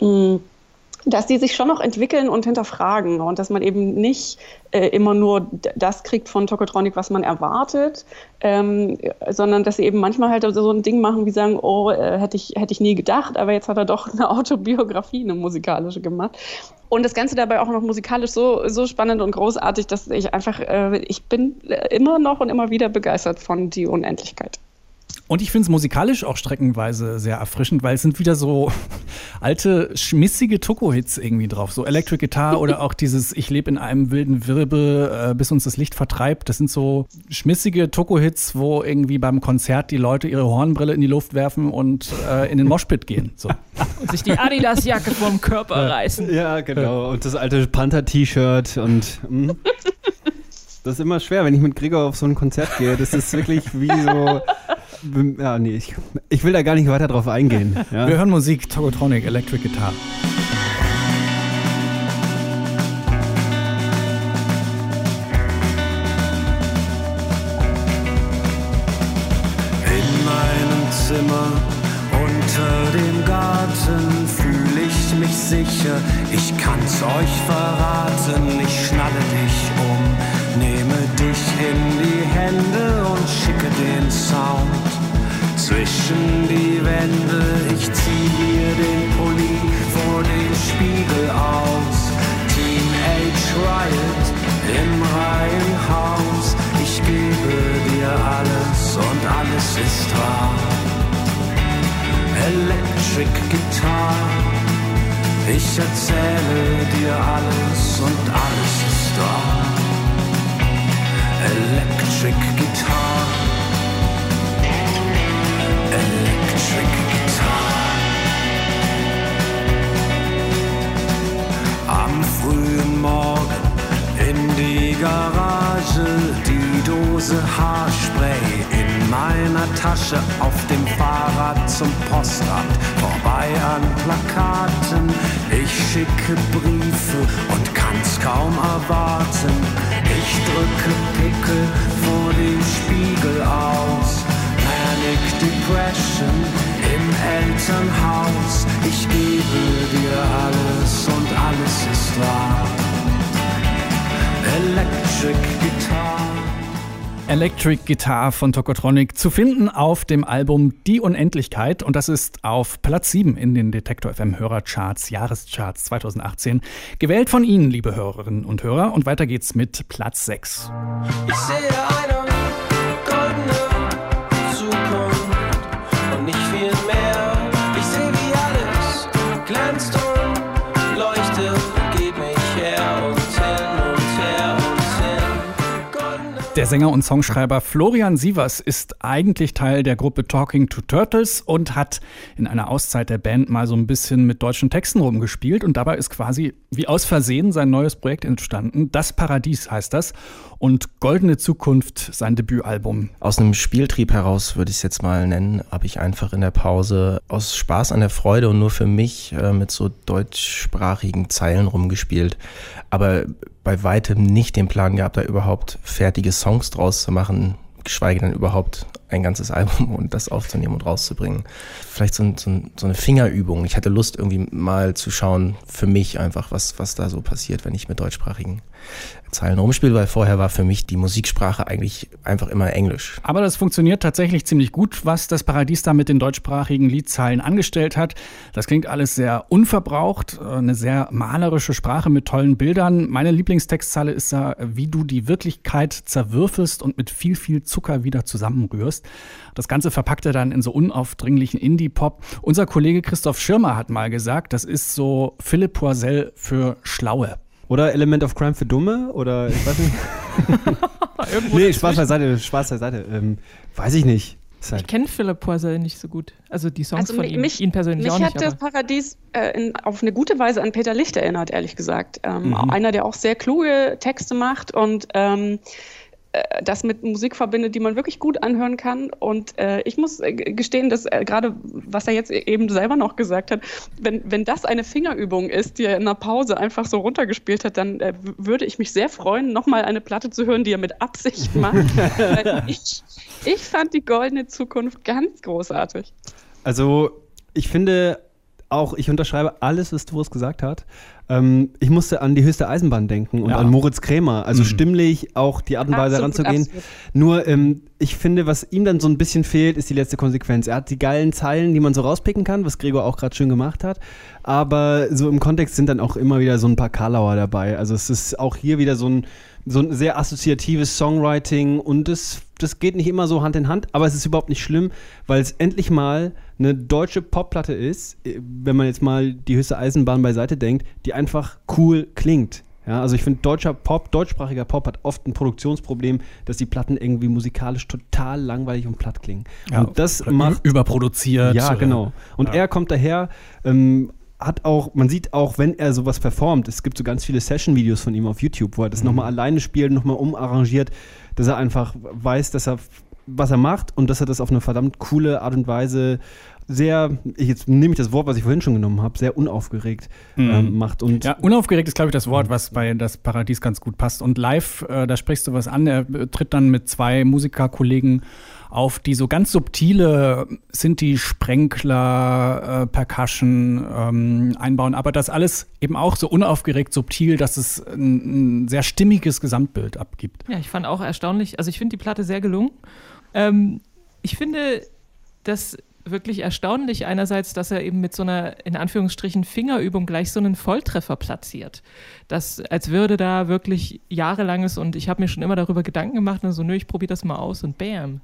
mh, dass die sich schon noch entwickeln und hinterfragen und dass man eben nicht äh, immer nur das kriegt von Tokotronic, was man erwartet, ähm, sondern dass sie eben manchmal halt so ein Ding machen, wie sagen, oh, äh, hätte ich, hätte ich nie gedacht, aber jetzt hat er doch eine Autobiografie, eine musikalische gemacht. Und das Ganze dabei auch noch musikalisch so, so spannend und großartig, dass ich einfach, äh, ich bin äh, immer noch und immer wieder begeistert von Die Unendlichkeit. Und ich finde es musikalisch auch streckenweise sehr erfrischend, weil es sind wieder so alte, schmissige Toko-Hits irgendwie drauf. So Electric Guitar oder auch dieses Ich lebe in einem wilden Wirbel, äh, bis uns das Licht vertreibt. Das sind so schmissige Toko-Hits, wo irgendwie beim Konzert die Leute ihre Hornbrille in die Luft werfen und äh, in den Moshpit gehen. So. Und sich die Adidas-Jacke vom Körper reißen. Ja, genau. Und das alte Panther-T-Shirt und. mh. Das ist immer schwer, wenn ich mit Gregor auf so ein Konzert gehe. Das ist wirklich wie so. Ja, nee, ich, ich will da gar nicht weiter drauf eingehen. Ja? Wir hören Musik, Togotronic, Electric Guitar. Electric Guitar von Tokotronic zu finden auf dem Album Die Unendlichkeit. Und das ist auf Platz 7 in den Detektor FM Hörercharts Jahrescharts 2018 gewählt von Ihnen liebe Hörerinnen und Hörer. Und weiter geht's mit Platz 6. Ich sehe eine Der Sänger und Songschreiber Florian Sievers ist eigentlich Teil der Gruppe Talking to Turtles und hat in einer Auszeit der Band mal so ein bisschen mit deutschen Texten rumgespielt und dabei ist quasi wie aus Versehen sein neues Projekt entstanden. Das Paradies heißt das und Goldene Zukunft sein Debütalbum. Aus einem Spieltrieb heraus würde ich es jetzt mal nennen, habe ich einfach in der Pause aus Spaß an der Freude und nur für mich äh, mit so deutschsprachigen Zeilen rumgespielt. Aber bei weitem nicht den Plan gehabt, da überhaupt fertige Songs draus zu machen, geschweige denn überhaupt ein ganzes Album und das aufzunehmen und rauszubringen. Vielleicht so, ein, so, ein, so eine Fingerübung. Ich hatte Lust, irgendwie mal zu schauen, für mich einfach, was, was da so passiert, wenn ich mit deutschsprachigen Zeilen rumspiele, weil vorher war für mich die Musiksprache eigentlich einfach immer Englisch. Aber das funktioniert tatsächlich ziemlich gut, was das Paradies da mit den deutschsprachigen Liedzeilen angestellt hat. Das klingt alles sehr unverbraucht, äh, eine sehr malerische Sprache mit tollen Bildern. Meine Lieblingstextzeile ist da, wie du die Wirklichkeit zerwürfelst und mit viel, viel Zucker wieder zusammenrührst. Das Ganze verpackt er dann in so unaufdringlichen Indie-Pop. Unser Kollege Christoph Schirmer hat mal gesagt, das ist so Philipp Poisel für Schlaue. Oder Element of Crime für Dumme? Oder ich weiß nicht. nee, Spaß beiseite, Spaß beiseite. Ähm, weiß ich nicht. Halt- Ich kenne Philipp Poisel nicht so gut. Also die Songs Also von ihm, mich, ihn persönlich mich auch hat nicht. das Aber. Paradies äh, in, auf eine gute Weise an Peter Licht erinnert, ehrlich gesagt. Ähm, Mhm. Einer, der auch sehr kluge Texte macht und ähm, äh, das mit Musik verbindet, die man wirklich gut anhören kann. Und äh, ich muss äh, gestehen, dass äh, gerade, was er jetzt eben selber noch gesagt hat, wenn, wenn das eine Fingerübung ist, die er in einer Pause einfach so runtergespielt hat, dann äh, würde ich mich sehr freuen, nochmal eine Platte zu hören, die er mit Absicht macht. Ich, ich fand die goldene Zukunft ganz großartig. Also, ich finde auch, ich unterschreibe alles, was Doris gesagt hat. Ähm, ich musste an die höchste Eisenbahn denken und Ja. an Moritz Krämer. Also Mhm. stimmlich auch die Art und Weise Absolut, heranzugehen. absolut. Nur, ähm, ich finde, was ihm dann so ein bisschen fehlt, ist die letzte Konsequenz. Er hat die geilen Zeilen, die man so rauspicken kann, was Gregor auch gerade schön gemacht hat. Aber so im Kontext sind dann auch immer wieder so ein paar Karlauer dabei. Also es ist auch hier wieder so ein, so ein sehr assoziatives Songwriting und das, das geht nicht immer so Hand in Hand, aber es ist überhaupt nicht schlimm, weil es endlich mal eine deutsche Popplatte ist, äh, wenn man jetzt mal die höchste Eisenbahn beiseite denkt, die einfach cool klingt. Ja, also ich finde, deutscher Pop, deutschsprachiger Pop hat oft ein Produktionsproblem, dass die Platten irgendwie musikalisch total langweilig und platt klingen. Ja, und das macht überproduziert. ja, genau. Und Ja. er kommt daher, ähm, hat auch, man sieht auch, wenn er sowas performt, es gibt so ganz viele Session-Videos von ihm auf YouTube, wo er das Mhm. nochmal alleine spielt, nochmal umarrangiert, dass er einfach weiß, dass er was er macht und dass er das auf eine verdammt coole Art und Weise sehr, ich jetzt nehme ich das Wort, was ich vorhin schon genommen habe, sehr unaufgeregt Mhm. ähm, macht. Und Ja, unaufgeregt ist, glaube ich, das Wort, was bei das Paradies ganz gut passt. Und live, äh, da sprichst du was an. Er äh, tritt dann mit zwei Musikerkollegen auf, die so ganz subtile Sinti, Sprenkler, äh, Percussion ähm, einbauen. Aber das alles eben auch so unaufgeregt, subtil, dass es ein, ein sehr stimmiges Gesamtbild abgibt. Ja, ich fand auch erstaunlich, also ich finde die Platte sehr gelungen. Ähm, ich finde das wirklich erstaunlich einerseits, dass er eben mit so einer, in Anführungsstrichen, Fingerübung gleich so einen Volltreffer platziert. Das, als würde da wirklich jahrelanges und ich habe mir schon immer darüber Gedanken gemacht und so, nö, ich probiere das mal aus und bam,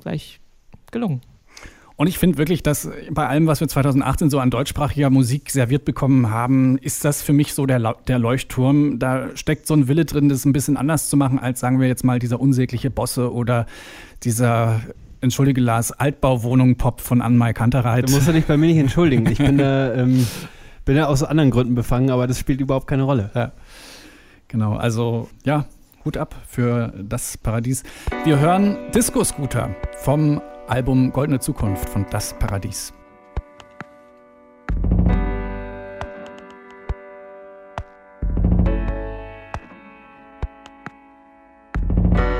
gleich gelungen. Und ich finde wirklich, dass bei allem, was wir 2018 so an deutschsprachiger Musik serviert bekommen haben, ist das für mich so der, der Leuchtturm. Da steckt so ein Wille drin, das ein bisschen anders zu machen, als sagen wir jetzt mal dieser unsägliche Bosse oder dieser, entschuldige Lars, Altbauwohnung-Pop von Anmai Kantereit. Du musst ja dich bei mir nicht entschuldigen. Ich bin da, ähm, bin da aus anderen Gründen befangen, aber das spielt überhaupt keine Rolle. Ja. Genau, also ja, Hut ab für das Paradies. Wir hören Disco Scooter vom Album Goldene Zukunft von Das Paradies.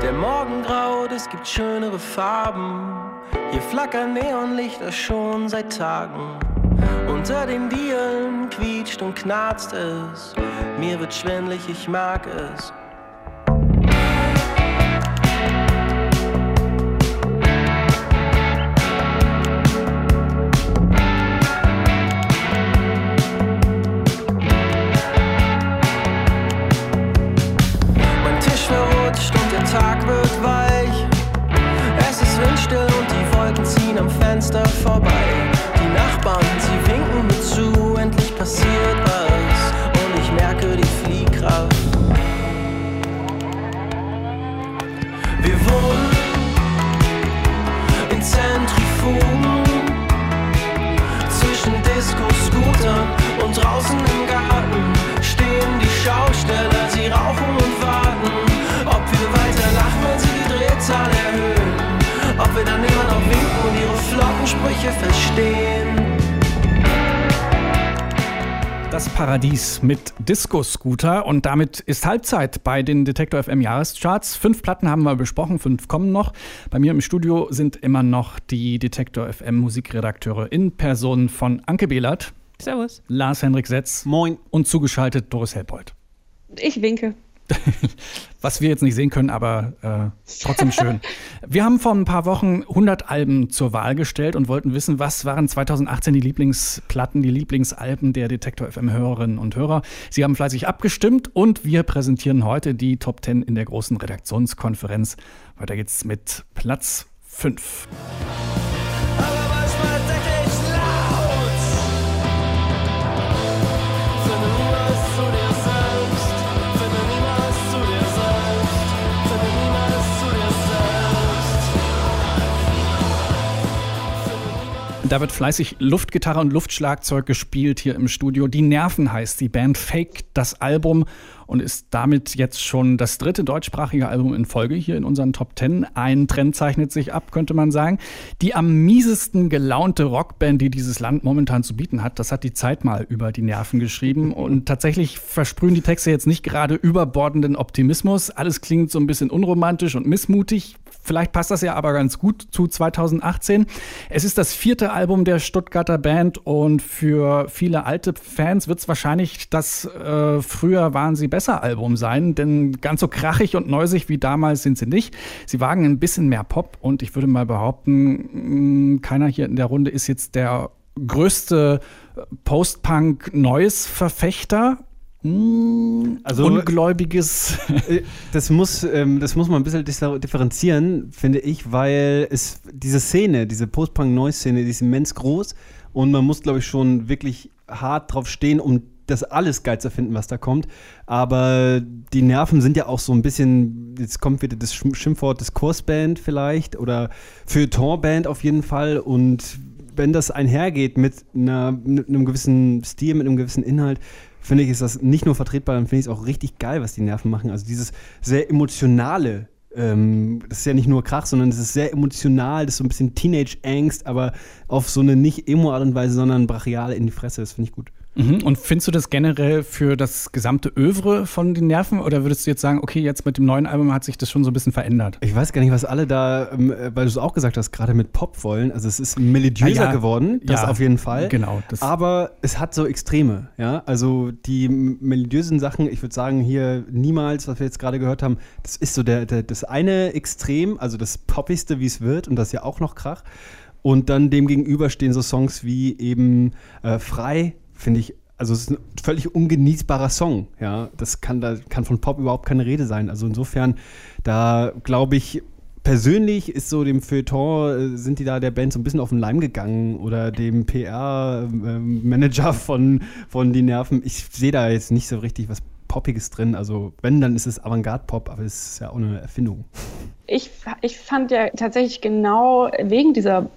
Der Morgen graut, es gibt schönere Farben. Hier flackern Neonlichter schon seit Tagen. Unter den Dielen quietscht und knarzt es. Mir wird schwindlig, ich mag es. Tag wird weich. Es ist windstill und die Wolken ziehen am Fenster vorbei. Die Nachbarn, sie winken mir zu, endlich passiert was. Und ich merke die Fliehkraft. Wir wohnen in Zentrifugen zwischen Disco-Scootern und draußen Das Paradies mit Disco Scooter und damit ist Halbzeit bei den Detektor FM Jahrescharts. Fünf Platten haben wir besprochen, fünf kommen noch. Bei mir im Studio sind immer noch die Detektor FM Musikredakteure in Person von Anke Behlert, Servus. Lars Henrik Setz Moin. und zugeschaltet Doris Helpold. Ich winke. Was wir jetzt nicht sehen können, aber äh, trotzdem schön. Wir haben vor ein paar Wochen 100 Alben zur Wahl gestellt und wollten wissen, was waren 2018 die Lieblingsplatten, die Lieblingsalben der Detektor FM Hörerinnen und Hörer. Sie haben fleißig abgestimmt und wir präsentieren heute die Top 10 in der großen Redaktionskonferenz. Weiter geht's mit Platz 5. Da wird fleißig Luftgitarre und Luftschlagzeug gespielt hier im Studio. Die Nerven heißt die Band Fake das Album und ist damit jetzt schon das dritte deutschsprachige Album in Folge hier in unseren Top Ten. Ein Trend zeichnet sich ab, könnte man sagen. Die am miesesten gelaunte Rockband, die dieses Land momentan zu bieten hat, das hat die Zeit mal über die Nerven geschrieben. Und tatsächlich versprühen die Texte jetzt nicht gerade überbordenden Optimismus. Alles klingt so ein bisschen unromantisch und missmutig. Vielleicht passt das ja aber ganz gut zu 2018. Es ist das vierte Album der Stuttgarter Band und für viele alte Fans wird es wahrscheinlich das äh, Früher waren sie besser Album sein, denn ganz so krachig und neusig wie damals sind sie nicht. Sie wagen ein bisschen mehr Pop und ich würde mal behaupten, mh, keiner hier in der Runde ist jetzt der größte äh, Post-Punk-Noise-Verfechter. Hm, Also- ungläubiges. Äh, Das muss, ähm, das muss man ein bisschen differenzieren, finde ich, weil es diese Szene, diese Post-Punk-Noise-Szene, die ist immens groß und man muss, glaube ich, schon wirklich hart drauf stehen, um das alles geil zu finden, was da kommt. Aber die Nerven sind ja auch so ein bisschen, jetzt kommt wieder das Schimpfwort Diskursband vielleicht oder Feuilletonband auf jeden Fall und wenn das einhergeht mit, einer, mit einem gewissen Stil, mit einem gewissen Inhalt, finde ich, ist das nicht nur vertretbar, dann finde ich es auch richtig geil, was die Nerven machen. Also dieses sehr emotionale ähm, das ist ja nicht nur Krach, sondern es ist sehr emotional, das ist so ein bisschen Teenage-Angst, aber auf so eine nicht Emo-Art und Weise, sondern brachial in die Fresse. Das finde ich gut. Mhm. Und findest du das generell für das gesamte Övre von den Nerven oder würdest du jetzt sagen, okay, jetzt mit dem neuen Album hat sich das schon so ein bisschen verändert? Ich weiß gar nicht, was alle da, ähm, äh, weil du es auch gesagt hast, gerade mit Pop wollen. Also es ist melodiöser Ja, ja. geworden, das Ja, auf jeden Fall. genau, Aber es hat so Extreme, ja. Also die melodiösen Sachen, ich würde sagen, hier niemals, was wir jetzt gerade gehört haben, das ist so der, der, das eine Extrem, also das Poppigste, wie es wird, und das ist ja auch noch Krach. Und dann dem gegenüber stehen so Songs wie eben äh, Frei, finde ich, also es ist ein völlig ungenießbarer Song, ja. Das kann, da kann von Pop überhaupt keine Rede sein. Also insofern, da glaube ich, persönlich ist so dem Feuilleton, äh, sind die da der Band so ein bisschen auf den Leim gegangen oder dem PR-Manager von, von Die Nerven. Ich sehe da jetzt nicht so richtig was Poppiges drin. Also wenn, dann ist es Avantgarde-Pop, aber es ist ja auch eine Erfindung. Ich, ich fand ja tatsächlich genau wegen dieser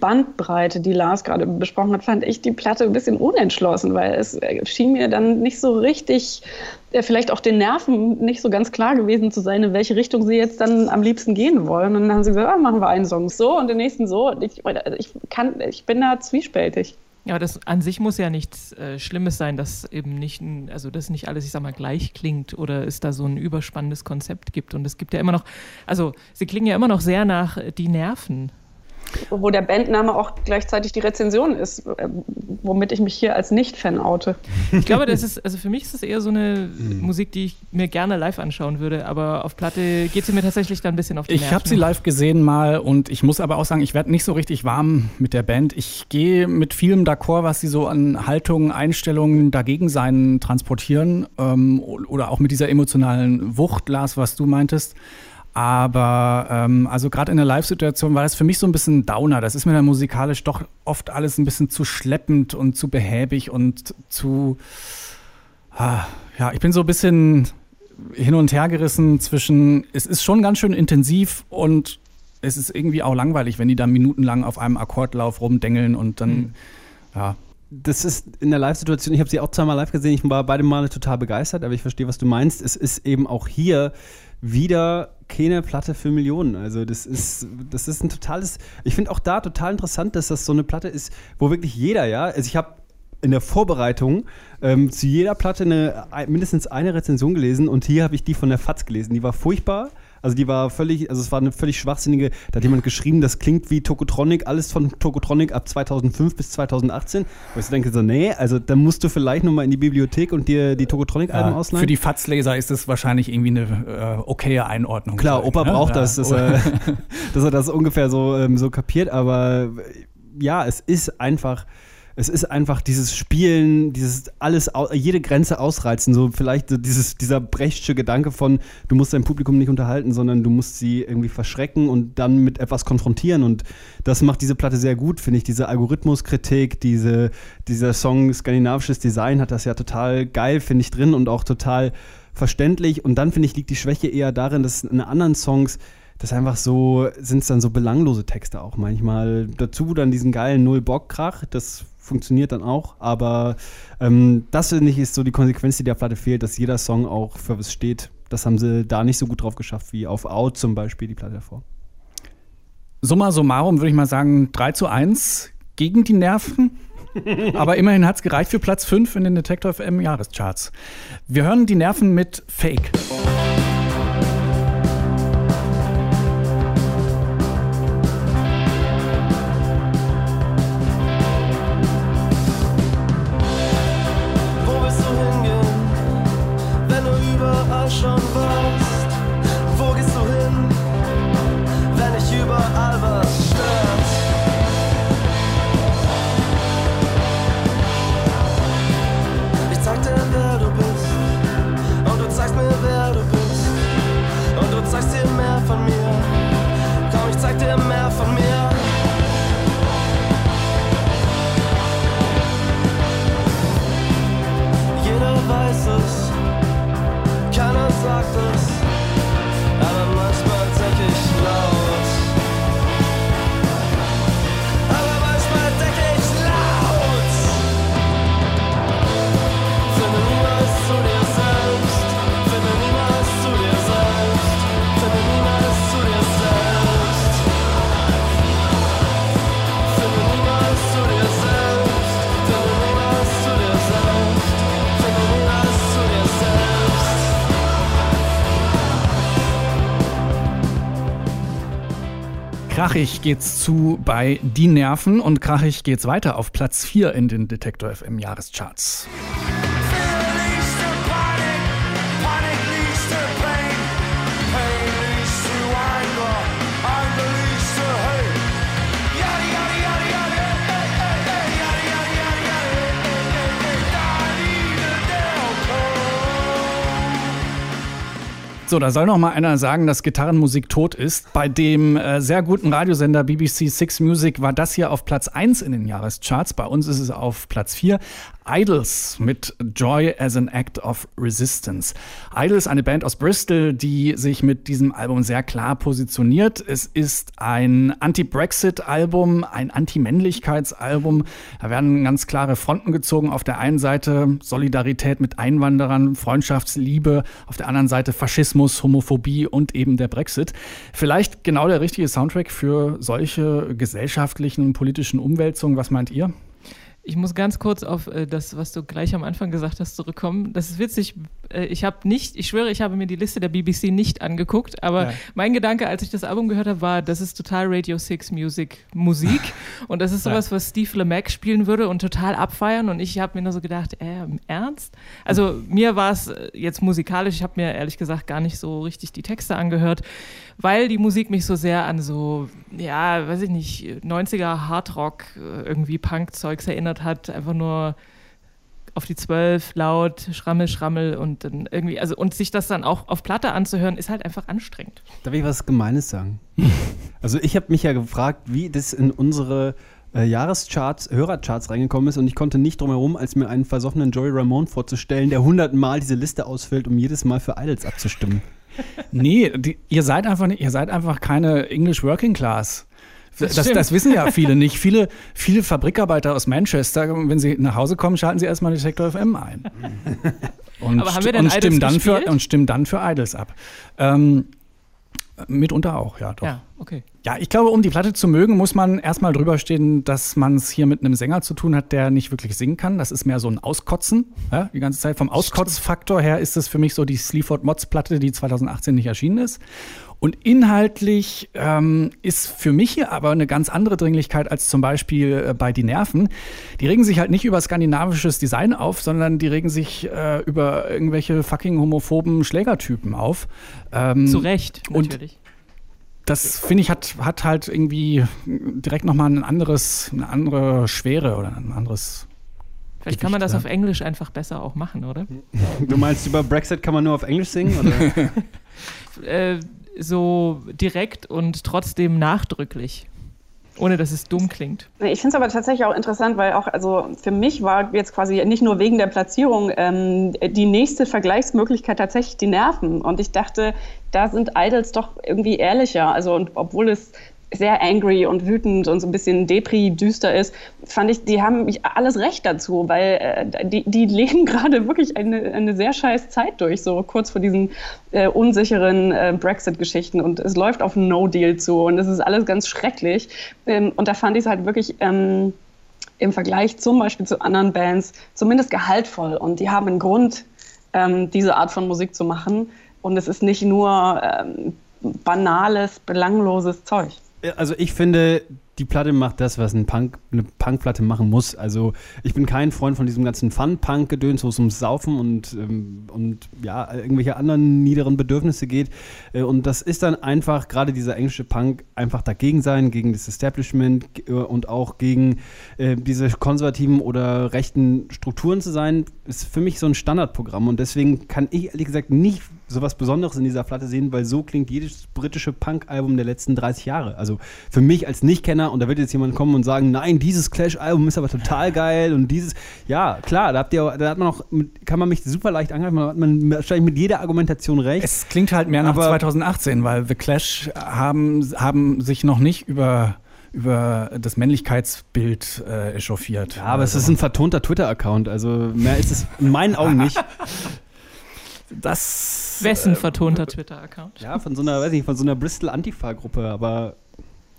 Bandbreite, die Lars gerade besprochen hat, fand ich die Platte ein bisschen unentschlossen, weil es äh, schien mir dann nicht so richtig, äh, vielleicht auch den Nerven nicht so ganz klar gewesen zu sein, in welche Richtung sie jetzt dann am liebsten gehen wollen. Und dann haben sie gesagt, ah, machen wir einen Song so und den nächsten so. Ich, ich, kann, ich bin da zwiespältig. Ja, aber das an sich muss ja nichts äh, Schlimmes sein, dass eben nicht, also dass nicht alles, ich sag mal, gleich klingt oder es da so ein überspannendes Konzept gibt. Und es gibt ja immer noch, also sie klingen ja immer noch sehr nach äh, die Nerven. Wo der Bandname auch gleichzeitig die Rezension ist, äh, womit ich mich hier als Nicht-Fan oute. Ich glaube, das ist, also für mich ist das eher so eine Musik, die ich mir gerne live anschauen würde, aber auf Platte geht sie mir tatsächlich dann ein bisschen auf die Ich Nerven. habe sie live gesehen mal und ich muss aber auch sagen, ich werde nicht so richtig warm mit der Band. Ich gehe mit vielem d'accord, was sie so an Haltungen, Einstellungen, dagegen sein transportieren ähm, oder auch mit dieser emotionalen Wucht, Lars, was du meintest. Aber ähm, also gerade in der Live-Situation war das für mich so ein bisschen Downer. Das ist mir dann musikalisch doch oft alles ein bisschen zu schleppend und zu behäbig und zu ah, ja, ich bin so ein bisschen hin und her gerissen zwischen, es ist schon ganz schön intensiv und es ist irgendwie auch langweilig, wenn die da minutenlang auf einem Akkordlauf rumdengeln und dann, ja. Das ist in der Live-Situation, ich habe sie auch zweimal live gesehen, ich war beide Male total begeistert, aber ich verstehe, was du meinst. Es ist eben auch hier wieder keine Platte für Millionen. Also das ist, das ist ein totales, ich finde auch da total interessant, dass das so eine Platte ist, wo wirklich jeder, ja, also ich habe in der Vorbereitung ähm, zu jeder Platte eine, ein- mindestens eine Rezension gelesen und hier habe ich die von der FAZ gelesen. Die war furchtbar. Also die war völlig, also es war eine völlig schwachsinnige, da hat jemand geschrieben, das klingt wie Tokotronic, alles von Tokotronic ab 2005 bis 2018. Wo ich so denke so, nee, also da musst du vielleicht nochmal in die Bibliothek und dir die Tokotronic-Alben Ja, ausleihen. für die Fatzleser ist es wahrscheinlich irgendwie eine äh, okaye Einordnung. Klar, Opa Ne? braucht Ja. das, dass er, dass er das ungefähr so, ähm, so kapiert, aber äh, ja, es ist einfach, es ist einfach dieses Spielen, dieses alles, jede Grenze ausreizen, so vielleicht dieses, dieser Brechtsche Gedanke von, du musst dein Publikum nicht unterhalten, sondern du musst sie irgendwie verschrecken und dann mit etwas konfrontieren und das macht diese Platte sehr gut, finde ich, diese Algorithmuskritik, diese, dieser Song Skandinavisches Design hat das ja total geil, finde ich, drin und auch total verständlich. Und dann, finde ich, liegt die Schwäche eher darin, dass in anderen Songs das einfach so, sind es dann so belanglose Texte auch manchmal. Dazu dann diesen geilen Null-Bock-Krach, das funktioniert dann auch. Aber ähm, das, finde ich, ist so die Konsequenz, die der Platte fehlt, dass jeder Song auch für was steht. Das haben sie da nicht so gut drauf geschafft wie auf Out zum Beispiel, die Platte davor. Summa summarum würde ich mal sagen 3 zu 1 gegen die Nerven. Aber immerhin hat es gereicht für Platz 5 in den Detektor FM Jahrescharts. Wir hören die Nerven mit Fake. Krachig geht's zu bei Die Nerven und krachig geht's weiter auf Platz 4 in den Detektor FM Jahrescharts. So, da soll noch mal einer sagen, dass Gitarrenmusik tot ist. Bei dem äh, sehr guten Radiosender BBC Six Music war das hier auf Platz 1 in den Jahrescharts. Bei uns ist es auf Platz 4. Idols mit Joy as an Act of Resistance. Idols, eine Band aus Bristol, die sich mit diesem Album sehr klar positioniert. Es ist ein Anti-Brexit-Album, ein Anti-Männlichkeitsalbum. Da werden ganz klare Fronten gezogen. Auf der einen Seite Solidarität mit Einwanderern, Freundschaftsliebe, auf der anderen Seite Faschismus, Homophobie und eben der Brexit. Vielleicht genau der richtige Soundtrack für solche gesellschaftlichen und politischen Umwälzungen. Was meint ihr? Ich muss ganz kurz auf äh, das, was du gleich am Anfang gesagt hast, zurückkommen. Das ist witzig. Äh, ich habe nicht, ich schwöre, ich habe mir die Liste der BBC nicht angeguckt, aber Ja. mein Gedanke, als ich das Album gehört habe, war, das ist total Radio 6 Music Musik. und das ist sowas, was Steve LeMac spielen würde und total abfeiern. Und ich habe mir nur so gedacht, äh, im Ernst? Also mir war es äh, jetzt musikalisch, ich habe mir ehrlich gesagt gar nicht so richtig die Texte angehört, weil die Musik mich so sehr an so, ja, weiß ich nicht, 90er Hardrock, äh, irgendwie Punk-Zeugs erinnert hat. Einfach nur auf die Zwölf, laut, Schrammel, Schrammel und dann irgendwie, also und sich das dann auch auf Platte anzuhören, ist halt einfach anstrengend. Darf ich was Gemeines sagen? also ich habe mich ja gefragt, wie das in unsere äh, Jahrescharts, Hörercharts reingekommen ist und ich konnte nicht drum herum, als mir einen versoffenen Joey Ramone vorzustellen, der hundertmal diese Liste ausfüllt, um jedes Mal für Idols abzustimmen. Nee, die, ihr seid einfach ihr seid einfach keine English Working Class. Das Das, das wissen ja viele nicht. Viele, viele Fabrikarbeiter aus Manchester, wenn sie nach Hause kommen, schalten sie erstmal Detektor FM ein. Und, Aber haben wir denn und, Idols stimmen dann für, und stimmen dann für Idols ab. Ähm, mitunter auch, ja, doch. Ja, okay. Ja, ich glaube, um die Platte zu mögen, muss man erstmal drüber stehen, dass man es hier mit einem Sänger zu tun hat, der nicht wirklich singen kann. Das ist mehr so ein Auskotzen. Ja, die ganze Zeit vom Auskotzfaktor her ist es für mich so die Sleaford Mods Platte, die 2018 nicht erschienen ist. Und inhaltlich ähm, ist für mich hier aber eine ganz andere Dringlichkeit als zum Beispiel äh, bei Die Nerven. Die regen sich halt nicht über skandinavisches Design auf, sondern die regen sich äh, über irgendwelche fucking homophoben Schlägertypen auf. Ähm, Zu Recht, natürlich. Das finde ich hat, hat halt irgendwie direkt nochmal ein anderes, eine andere Schwere oder ein anderes. Vielleicht kann man das Gewicht, auf Englisch einfach besser auch machen, oder? Du meinst, über Brexit kann man nur auf Englisch singen? Oder? äh, so direkt und trotzdem nachdrücklich. Ohne dass es dumm klingt. Ich finde es aber tatsächlich auch interessant, weil auch, also für mich war jetzt quasi nicht nur wegen der Platzierung ähm, die nächste Vergleichsmöglichkeit tatsächlich die Nerven. Und ich dachte, da sind Idols doch irgendwie ehrlicher. Also, und obwohl es sehr angry und wütend und so ein bisschen depri, düster ist, fand ich, die haben alles recht dazu, weil äh, die, die leben gerade wirklich eine, eine sehr scheiß Zeit durch, so kurz vor diesen äh, unsicheren äh, Brexit-Geschichten und es läuft auf No-Deal zu und es ist alles ganz schrecklich. Ähm, und da fand ich es halt wirklich ähm, im Vergleich zum Beispiel zu anderen Bands zumindest gehaltvoll und die haben einen Grund, ähm, diese Art von Musik zu machen und es ist nicht nur ähm, banales, belangloses Zeug. Also ich finde, die Platte macht das, was ein Punk, eine Punkplatte machen muss. Also ich bin kein Freund von diesem ganzen Fun-Punk-Gedöns, wo es ums Saufen und, ähm, und ja, irgendwelche anderen niederen Bedürfnisse geht. Äh, und das ist dann einfach, gerade dieser englische Punk, einfach dagegen sein, gegen das Establishment äh, und auch gegen äh, diese konservativen oder rechten Strukturen zu sein, ist für mich so ein Standardprogramm. Und deswegen kann ich ehrlich gesagt nicht so was Besonderes in dieser Platte sehen, weil so klingt jedes britische Punk-Album der letzten 30 Jahre. Also für mich als Nichtkenner, und da wird jetzt jemand kommen und sagen, nein, dieses Clash-Album ist aber total geil und dieses, ja, klar, da habt ihr, da hat man auch, kann man mich super leicht angreifen, da hat man wahrscheinlich mit jeder Argumentation recht. Es klingt halt mehr nach Aber- 2018, weil The Clash haben, haben sich noch nicht über, über das Männlichkeitsbild äh, echauffiert. Ja, aber es ist ein vertonter Twitter-Account, also mehr ist es in meinen Augen nicht. Das. Wessen vertonter Twitter-Account? Ja, von so einer, weiß nicht, von so einer Bristol-Antifa-Gruppe, aber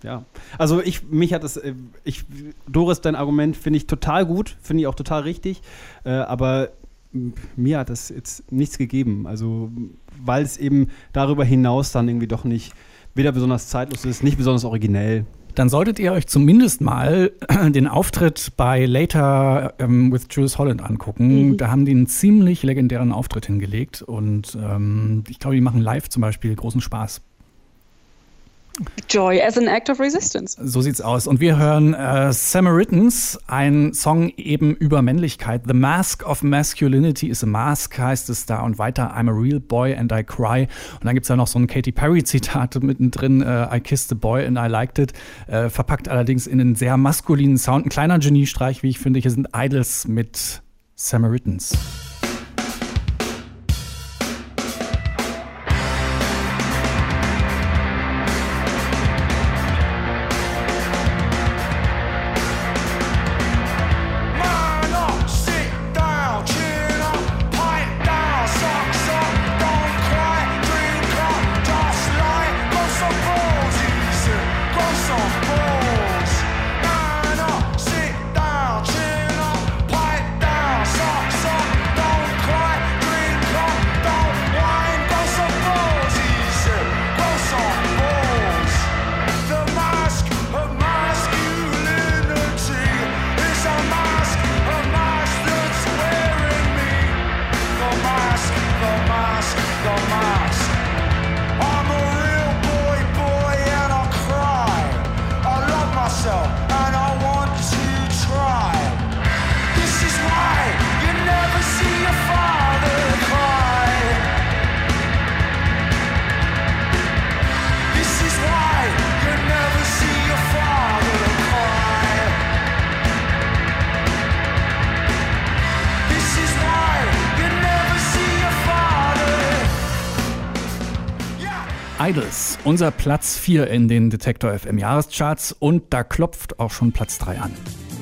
ja. Also ich, mich hat es, äh, ich, Doris, dein Argument finde ich total gut, finde ich auch total richtig, äh, aber mir hat das jetzt nichts gegeben, also weil es eben darüber hinaus dann irgendwie doch nicht weder besonders zeitlos ist, nicht besonders originell. Dann solltet ihr euch zumindest mal den Auftritt bei Later ähm, with Jules Holland angucken. Mhm. Da haben die einen ziemlich legendären Auftritt hingelegt und ähm, ich glaube, die machen live zum Beispiel großen Spaß. Joy as an act of resistance. So sieht's aus. Und wir hören äh, Samaritans, ein Song eben über Männlichkeit. The Mask of Masculinity is a Mask, heißt es da. Und weiter, I'm a real boy and I cry. Und dann gibt's da noch so ein Katy Perry-Zitat mittendrin, äh, I kissed the boy and I liked it. Äh, verpackt allerdings in einen sehr maskulinen Sound. Ein kleiner Geniestreich, wie ich finde. Hier sind Idols mit Samaritans. Unser Platz 4 in den Detektor FM Jahrescharts und da klopft auch schon Platz 3 an.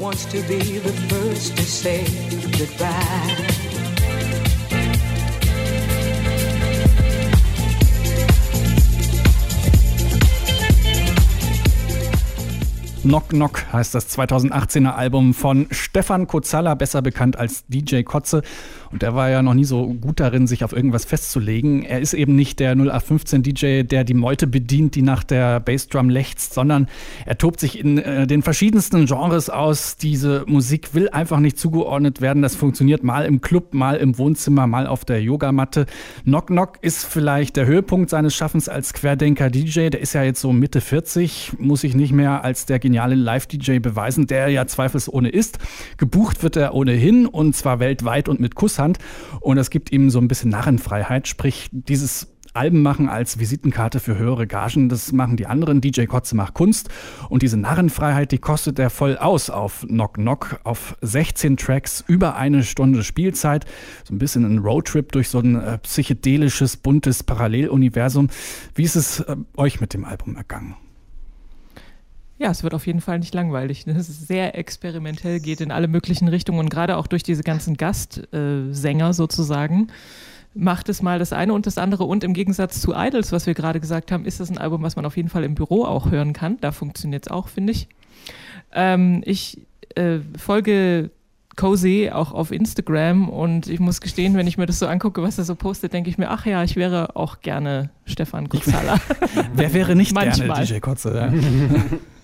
wants to be the first to say goodbye. Knock Knock heißt das 2018er Album von Stefan Kozalla, besser bekannt als DJ Kotze. Und der war ja noch nie so gut darin, sich auf irgendwas festzulegen. Er ist eben nicht der 0815 DJ, der die Meute bedient, die nach der Bassdrum lechzt, sondern er tobt sich in äh, den verschiedensten Genres aus. Diese Musik will einfach nicht zugeordnet werden. Das funktioniert mal im Club, mal im Wohnzimmer, mal auf der Yogamatte. Knock Knock ist vielleicht der Höhepunkt seines Schaffens als Querdenker-DJ. Der ist ja jetzt so Mitte 40, muss sich nicht mehr als der geniale Live-DJ beweisen, der er ja zweifelsohne ist. Gebucht wird er ohnehin und zwar weltweit und mit Kusshand. Und das gibt ihm so ein bisschen Narrenfreiheit, sprich dieses Alben machen als Visitenkarte für höhere Gagen, das machen die anderen. DJ Kotze macht Kunst und diese Narrenfreiheit, die kostet er voll aus auf Knock Knock, auf 16 Tracks, über eine Stunde Spielzeit. So ein bisschen ein Roadtrip durch so ein äh, psychedelisches, buntes Paralleluniversum. Wie ist es äh, euch mit dem Album ergangen? Ja, es wird auf jeden Fall nicht langweilig. Es ist sehr experimentell, geht in alle möglichen Richtungen und gerade auch durch diese ganzen Gastsänger sozusagen macht es mal das eine und das andere. Und im Gegensatz zu Idols, was wir gerade gesagt haben, ist das ein Album, was man auf jeden Fall im Büro auch hören kann. Da funktioniert es auch, finde ich. Ähm, ich äh, folge Cozy auch auf Instagram und ich muss gestehen, wenn ich mir das so angucke, was er so postet, denke ich mir, ach ja, ich wäre auch gerne Stefan Kozala. Wer wäre nicht Manchmal. gerne DJ Kotze? Ja.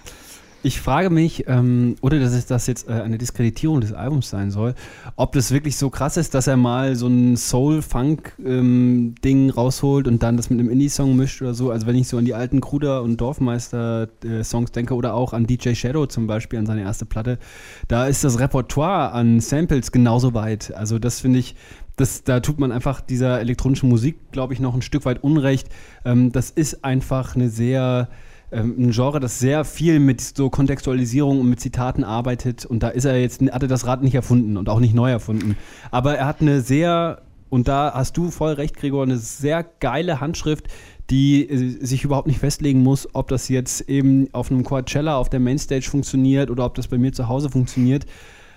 Ich frage mich, ähm, oder dass es das jetzt äh, eine Diskreditierung des Albums sein soll, ob das wirklich so krass ist, dass er mal so ein Soul-Funk-Ding rausholt und dann das mit einem Indie-Song mischt oder so. Also wenn ich so an die alten Kruder- und Dorfmeister-Songs denke oder auch an DJ Shadow zum Beispiel, an seine erste Platte, da ist das Repertoire an Samples genauso weit. Also das finde ich, das, da tut man einfach dieser elektronischen Musik, glaube ich, noch ein Stück weit Unrecht. Ähm, das ist einfach eine sehr ähm, ein Genre, das sehr viel mit so Kontextualisierung und mit Zitaten arbeitet. Und da ist er jetzt, hat er das Rad nicht erfunden und auch nicht neu erfunden. Aber er hat eine sehr, und da hast du voll recht, Gregor, eine sehr geile Handschrift, die äh, sich überhaupt nicht festlegen muss, ob das jetzt eben auf einem Coachella auf der Mainstage funktioniert oder ob das bei mir zu Hause funktioniert.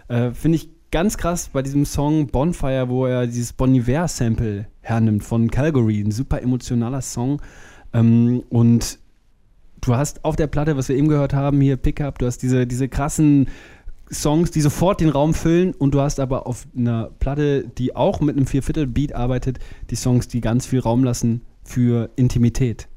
Äh, Finde ich ganz krass bei diesem Song Bonfire, wo er dieses Bon Iver-Sample hernimmt von Calgary. Ein super emotionaler Song. Ähm, und du hast auf der Platte, was wir eben gehört haben, hier Pickup, du hast diese, diese krassen Songs, die sofort den Raum füllen und du hast aber auf einer Platte, die auch mit einem Vierviertel-Beat arbeitet, die Songs, die ganz viel Raum lassen für Intimität.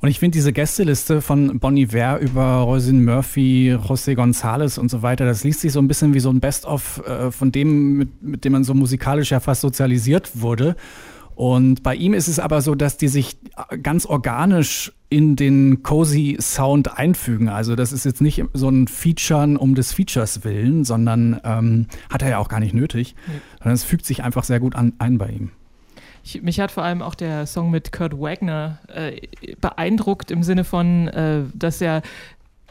Und ich finde diese Gästeliste von Bon Iver über Rosin Murphy, José González und so weiter, das liest sich so ein bisschen wie so ein Best-of äh, von dem, mit, mit dem man so musikalisch ja fast sozialisiert wurde. Und bei ihm ist es aber so, dass die sich ganz organisch in den cozy Sound einfügen. Also das ist jetzt nicht so ein Featuren um des Features willen, sondern ähm, hat er ja auch gar nicht nötig, sondern es fügt sich einfach sehr gut an, ein bei ihm. Ich, mich hat vor allem auch der Song mit Kurt Wagner äh, beeindruckt im Sinne von, äh, dass er,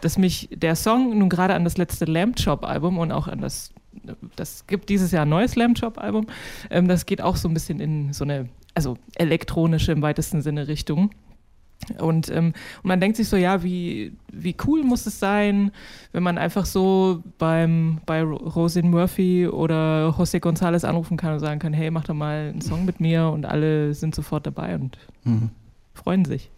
dass mich der Song nun gerade an das letzte Lamb Chop Album und auch an das, das gibt dieses Jahr ein neues Lamb Chop Album, ähm, das geht auch so ein bisschen in so eine, also elektronische im weitesten Sinne Richtung. Und, ähm, und man denkt sich so, ja, wie, wie cool muss es sein, wenn man einfach so beim, bei Rosin Murphy oder José González anrufen kann und sagen kann, hey, mach doch mal einen Song mit mir und alle sind sofort dabei und Mhm. freuen sich.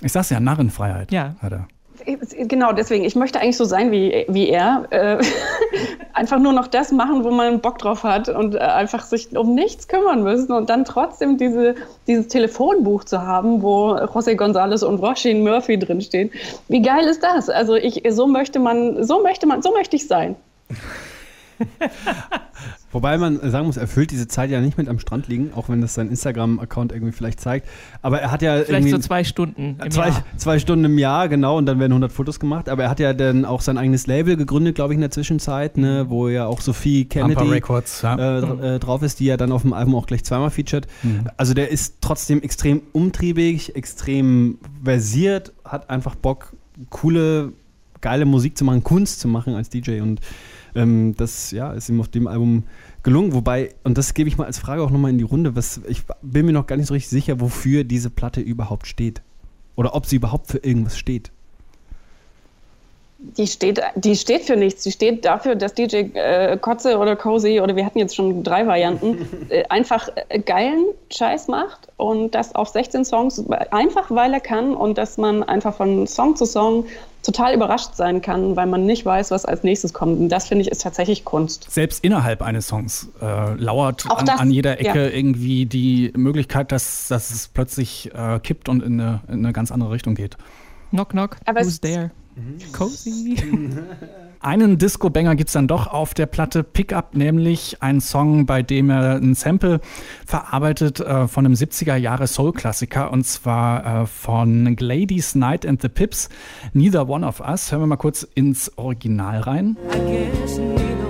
Ich sag's ja, Narrenfreiheit. Ja. Hat er. Genau, deswegen, ich möchte eigentlich so sein wie, wie er. Äh, einfach nur noch das machen, wo man Bock drauf hat und äh, einfach sich um nichts kümmern müssen und dann trotzdem diese, dieses Telefonbuch zu haben, wo José González und Roshin Murphy drinstehen. Wie geil ist das? Also ich, so möchte man, so möchte man, so möchte ich sein. Wobei man sagen muss, er füllt diese Zeit ja nicht mit am Strand liegen, auch wenn das sein Instagram-Account irgendwie vielleicht zeigt. Aber er hat ja Vielleicht irgendwie so zwei Stunden im zwei, Jahr. zwei Stunden im Jahr, genau, und dann werden 100 Fotos gemacht. Aber er hat ja dann auch sein eigenes Label gegründet, glaube ich, in der Zwischenzeit, ne, wo ja auch Sophie Kennedy Records, ja. äh, dr- äh, drauf ist, die ja dann auf dem Album auch gleich zweimal featured. Mhm. Also der ist trotzdem extrem umtriebig, extrem versiert, hat einfach Bock, coole, geile Musik zu machen, Kunst zu machen als DJ und ähm, das ja, ist ihm auf dem Album gelungen. Wobei, und das gebe ich mal als Frage auch nochmal in die Runde, was, ich bin mir noch gar nicht so richtig sicher, wofür diese Platte überhaupt steht. Oder ob sie überhaupt für irgendwas steht. Die steht, die steht für nichts. Die steht dafür, dass DJ äh, Kotze oder Cozy oder wir hatten jetzt schon drei Varianten, äh, einfach äh, geilen Scheiß macht und das auf 16 Songs, einfach weil er kann und dass man einfach von Song zu Song total überrascht sein kann, weil man nicht weiß, was als nächstes kommt. Und das finde ich ist tatsächlich Kunst. Selbst innerhalb eines Songs äh, lauert an, das, an jeder Ecke ja. irgendwie die Möglichkeit, dass, dass es plötzlich äh, kippt und in eine, in eine ganz andere Richtung geht. Knock, knock, Aber who's there? Cozy. Einen Disco-Banger gibt es dann doch auf der Platte Pickup, nämlich ein Song, bei dem er ein Sample verarbeitet äh, von einem 70er-Jahre-Soul-Klassiker und zwar äh, von Gladys Knight and the Pips, Neither One of Us. Hören wir mal kurz ins Original rein. I guess neither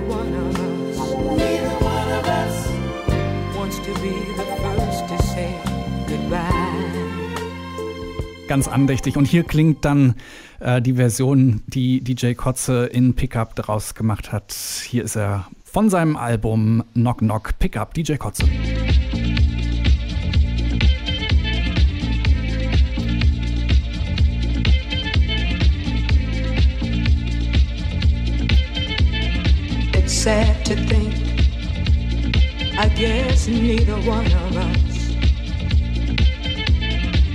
Ganz andächtig. Und hier klingt dann äh, die Version, die DJ Kotze in Pickup daraus gemacht hat. Hier ist er von seinem Album Knock Knock Pickup, DJ Kotze. It's sad to think. I guess neither one of us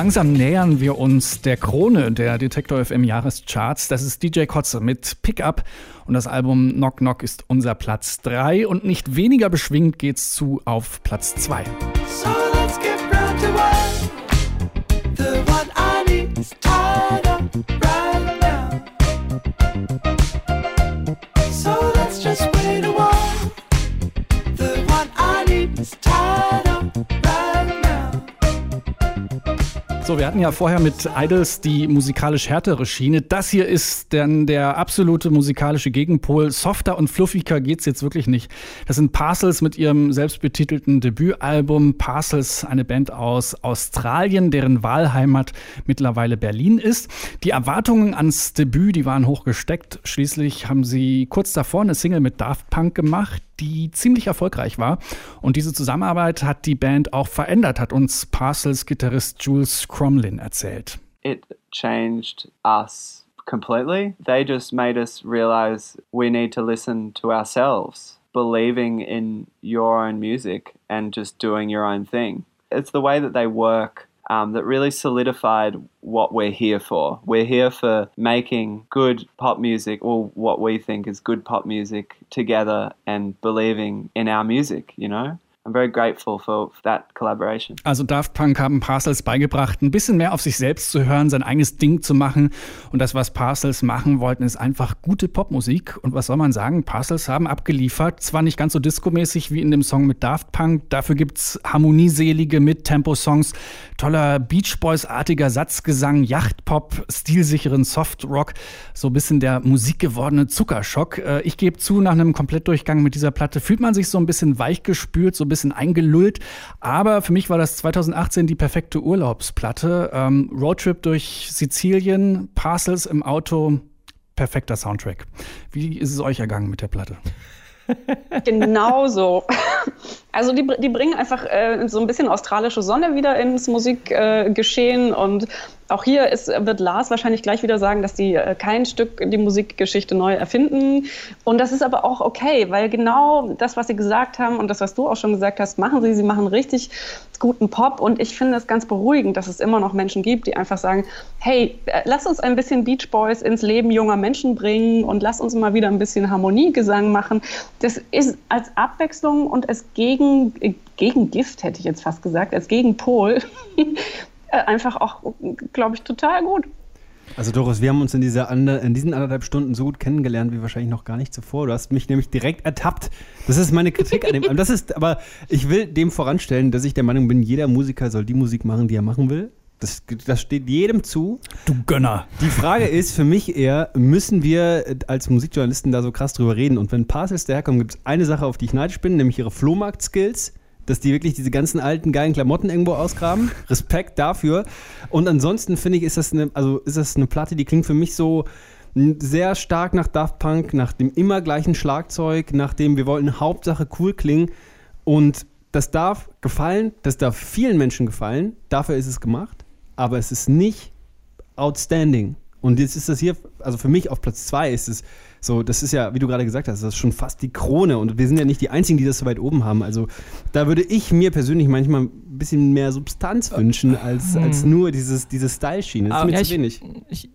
langsam nähern wir uns der Krone der Detektor FM Jahrescharts. Das ist DJ Kotze mit Pickup und das Album Knock Knock ist unser Platz 3 und nicht weniger beschwingt geht's zu auf Platz 2. So let's get round to work. The one I need is time. So, wir hatten ja vorher mit Idols die musikalisch härtere Schiene. Das hier ist dann der absolute musikalische Gegenpol. Softer und fluffiger geht's jetzt wirklich nicht. Das sind Parcels mit ihrem selbstbetitelten Debütalbum. Parcels, eine Band aus Australien, deren Wahlheimat mittlerweile Berlin ist. Die Erwartungen ans Debüt, die waren hochgesteckt. Schließlich haben sie kurz davor eine Single mit Daft Punk gemacht die ziemlich erfolgreich war. Und diese Zusammenarbeit hat die Band auch verändert, hat uns Parcels Gitarrist Jules Cromlin erzählt. it changed us completely. They just made us realize we need to listen to ourselves, believing in your own music and just doing your own thing. It's the way that they work um, that really solidified what we're here for. We're here for making good pop music, or what we think is good pop music, together and believing in our music, you know? I'm very grateful for that collaboration. Also Daft Punk haben Parcels beigebracht, ein bisschen mehr auf sich selbst zu hören, sein eigenes Ding zu machen. Und das, was Parcels machen wollten, ist einfach gute Popmusik. Und was soll man sagen? Parcels haben abgeliefert. Zwar nicht ganz so diskomäßig wie in dem Song mit Daft Punk, dafür gibt's harmonieselige Mit-Tempo-Songs, toller Beach Boys-artiger Satzgesang, Yachtpop, stilsicheren Softrock, so ein bisschen der musikgewordene Zuckerschock. Äh, Ich gebe zu, nach einem Komplettdurchgang mit dieser Platte fühlt man sich so ein bisschen weich gespült, so bisschen eingelullt. Aber für mich war das 2018 die perfekte Urlaubsplatte. Ähm, Roadtrip durch Sizilien, Parcels im Auto, perfekter Soundtrack. Wie ist es euch ergangen mit der Platte? Genau so. Also die, die bringen einfach äh, so ein bisschen australische Sonne wieder ins Musikgeschehen äh, und auch hier ist, wird Lars wahrscheinlich gleich wieder sagen, dass die äh, kein Stück die Musikgeschichte neu erfinden. Und das ist aber auch okay, weil genau das, was sie gesagt haben und das, was du auch schon gesagt hast, machen sie. Sie machen richtig guten Pop und ich finde es ganz beruhigend, dass es immer noch Menschen gibt, die einfach sagen, hey, äh, lass uns ein bisschen Beach Boys ins Leben junger Menschen bringen und lass uns mal wieder ein bisschen Harmoniegesang machen. Das ist als Abwechslung und als Gegen, äh, Gegengift, hätte ich jetzt fast gesagt, als Gegenpol äh, einfach auch, glaube ich, total gut. Also Doris, wir haben uns in, dieser ander, in diesen anderthalb Stunden so gut kennengelernt wie wahrscheinlich noch gar nicht zuvor. Du hast mich nämlich direkt ertappt. Das ist meine Kritik an dem. Das ist, aber ich will dem voranstellen, dass ich der Meinung bin, jeder Musiker soll die Musik machen, die er machen will. Das, das steht jedem zu. Du Gönner. Die Frage ist für mich eher, müssen wir als Musikjournalisten da so krass drüber reden? Und wenn Parcels daherkommen, gibt es eine Sache, auf die ich neidisch bin, nämlich ihre Flohmarkt-Skills dass die wirklich diese ganzen alten geilen Klamotten irgendwo ausgraben. Respekt dafür. Und ansonsten finde ich, ist das eine, also ist das eine Platte, die klingt für mich so sehr stark nach Daft Punk, nach dem immer gleichen Schlagzeug, nach dem wir wollten Hauptsache cool klingen. Und das darf gefallen, das darf vielen Menschen gefallen. Dafür ist es gemacht. Aber es ist nicht outstanding. Und jetzt ist das hier, also für mich auf Platz zwei ist es so, das ist ja, wie du gerade gesagt hast, das ist schon fast die Krone. Und wir sind ja nicht die Einzigen, die das so weit oben haben. Also da würde ich mir persönlich manchmal ein bisschen mehr Substanz wünschen, als, Hm. als nur dieses, diese Style-Schiene. Das ist Ah, mir ja, zu wenig.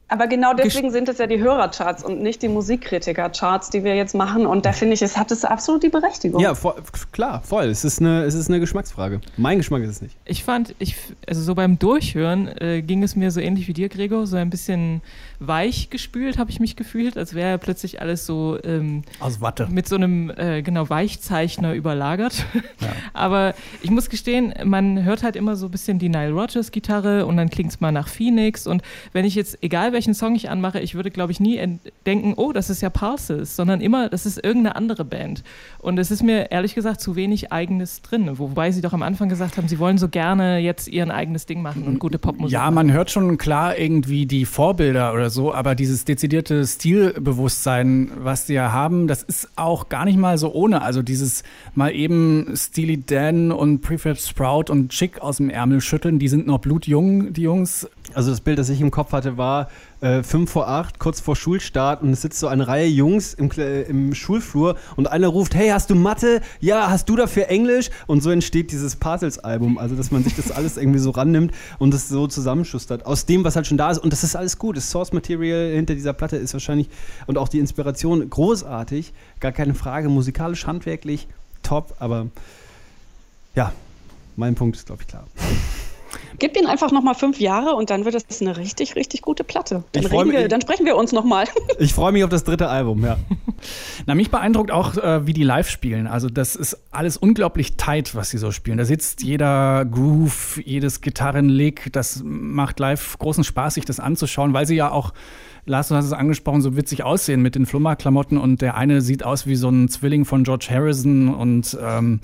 Aber genau deswegen sind es ja die Hörercharts und nicht die Musikkritiker-Charts, die wir jetzt machen. Und da finde ich, es hat es absolut die Berechtigung. Ja, voll, klar, voll. Es ist, eine, es ist eine Geschmacksfrage. Mein Geschmack ist es nicht. Ich fand, ich, also so beim Durchhören äh, ging es mir so ähnlich wie dir, Gregor, so ein bisschen weich gespült habe ich mich gefühlt, als wäre plötzlich alles so ähm, Aus Watte. mit so einem äh, genau Weichzeichner überlagert. Aber ich muss gestehen, man hört halt immer so ein bisschen die Nile Rodgers Gitarre und dann klingt es mal nach Phoenix. Und wenn ich jetzt, egal welchen Song ich anmache, ich würde, glaube ich, nie denken, oh, das ist ja Parcels, sondern immer, das ist irgendeine andere Band. Und es ist mir ehrlich gesagt zu wenig eigenes drin. Wobei sie doch am Anfang gesagt haben, sie wollen so gerne jetzt ihren eigenes Ding machen und gute Popmusik. Ja, man hört schon klar irgendwie die Vorbilder oder so, aber dieses dezidierte Stilbewusstsein, was die ja haben, das ist auch gar nicht mal so ohne. Also dieses mal eben Steely Dan und Prefab Sprout und Chick aus dem Ärmel schütteln, die sind noch blutjung, die Jungs. Also das Bild, das ich im Kopf hatte, war äh, 5 vor 8, kurz vor Schulstart und es sitzt so eine Reihe Jungs im, im Schulflur und einer ruft, hey, hast du Mathe? Ja, hast du dafür Englisch? Und so entsteht dieses Parcels-Album, also dass man sich das alles irgendwie so rannimmt und das so zusammenschustert aus dem, was halt schon da ist und das ist alles gut. Das Source-Material hinter dieser Platte ist wahrscheinlich und auch die Inspiration großartig, gar keine Frage, musikalisch, handwerklich, top, aber ja, mein Punkt ist, glaube ich, klar. Gib ihnen einfach nochmal fünf Jahre und dann wird es eine richtig, richtig gute Platte. Dann, reden mich- wir, dann sprechen wir uns nochmal. Ich freue mich auf das dritte Album, ja. Na, mich beeindruckt auch, äh, wie die live spielen. Also, das ist alles unglaublich tight, was sie so spielen. Da sitzt jeder Groove, jedes Gitarrenlick. Das macht live großen Spaß, sich das anzuschauen, weil sie ja auch, Lars, du hast es angesprochen, so witzig aussehen mit den Flummerklamotten und der eine sieht aus wie so ein Zwilling von George Harrison und ähm,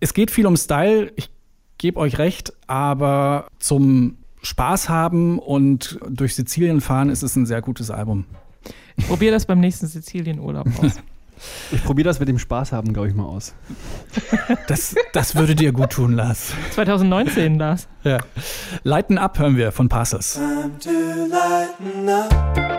es geht viel um Style. Ich gebe euch recht, aber zum Spaß haben und durch Sizilien fahren ist es ein sehr gutes Album. Ich probiere das beim nächsten Sizilien-Urlaub aus. Ich probiere das mit dem Spaß haben, glaube ich, mal aus. Das, das würde dir gut tun, Lars. 2019, Lars. Ja. Lighten Up hören wir von Passes. Time to lighten up.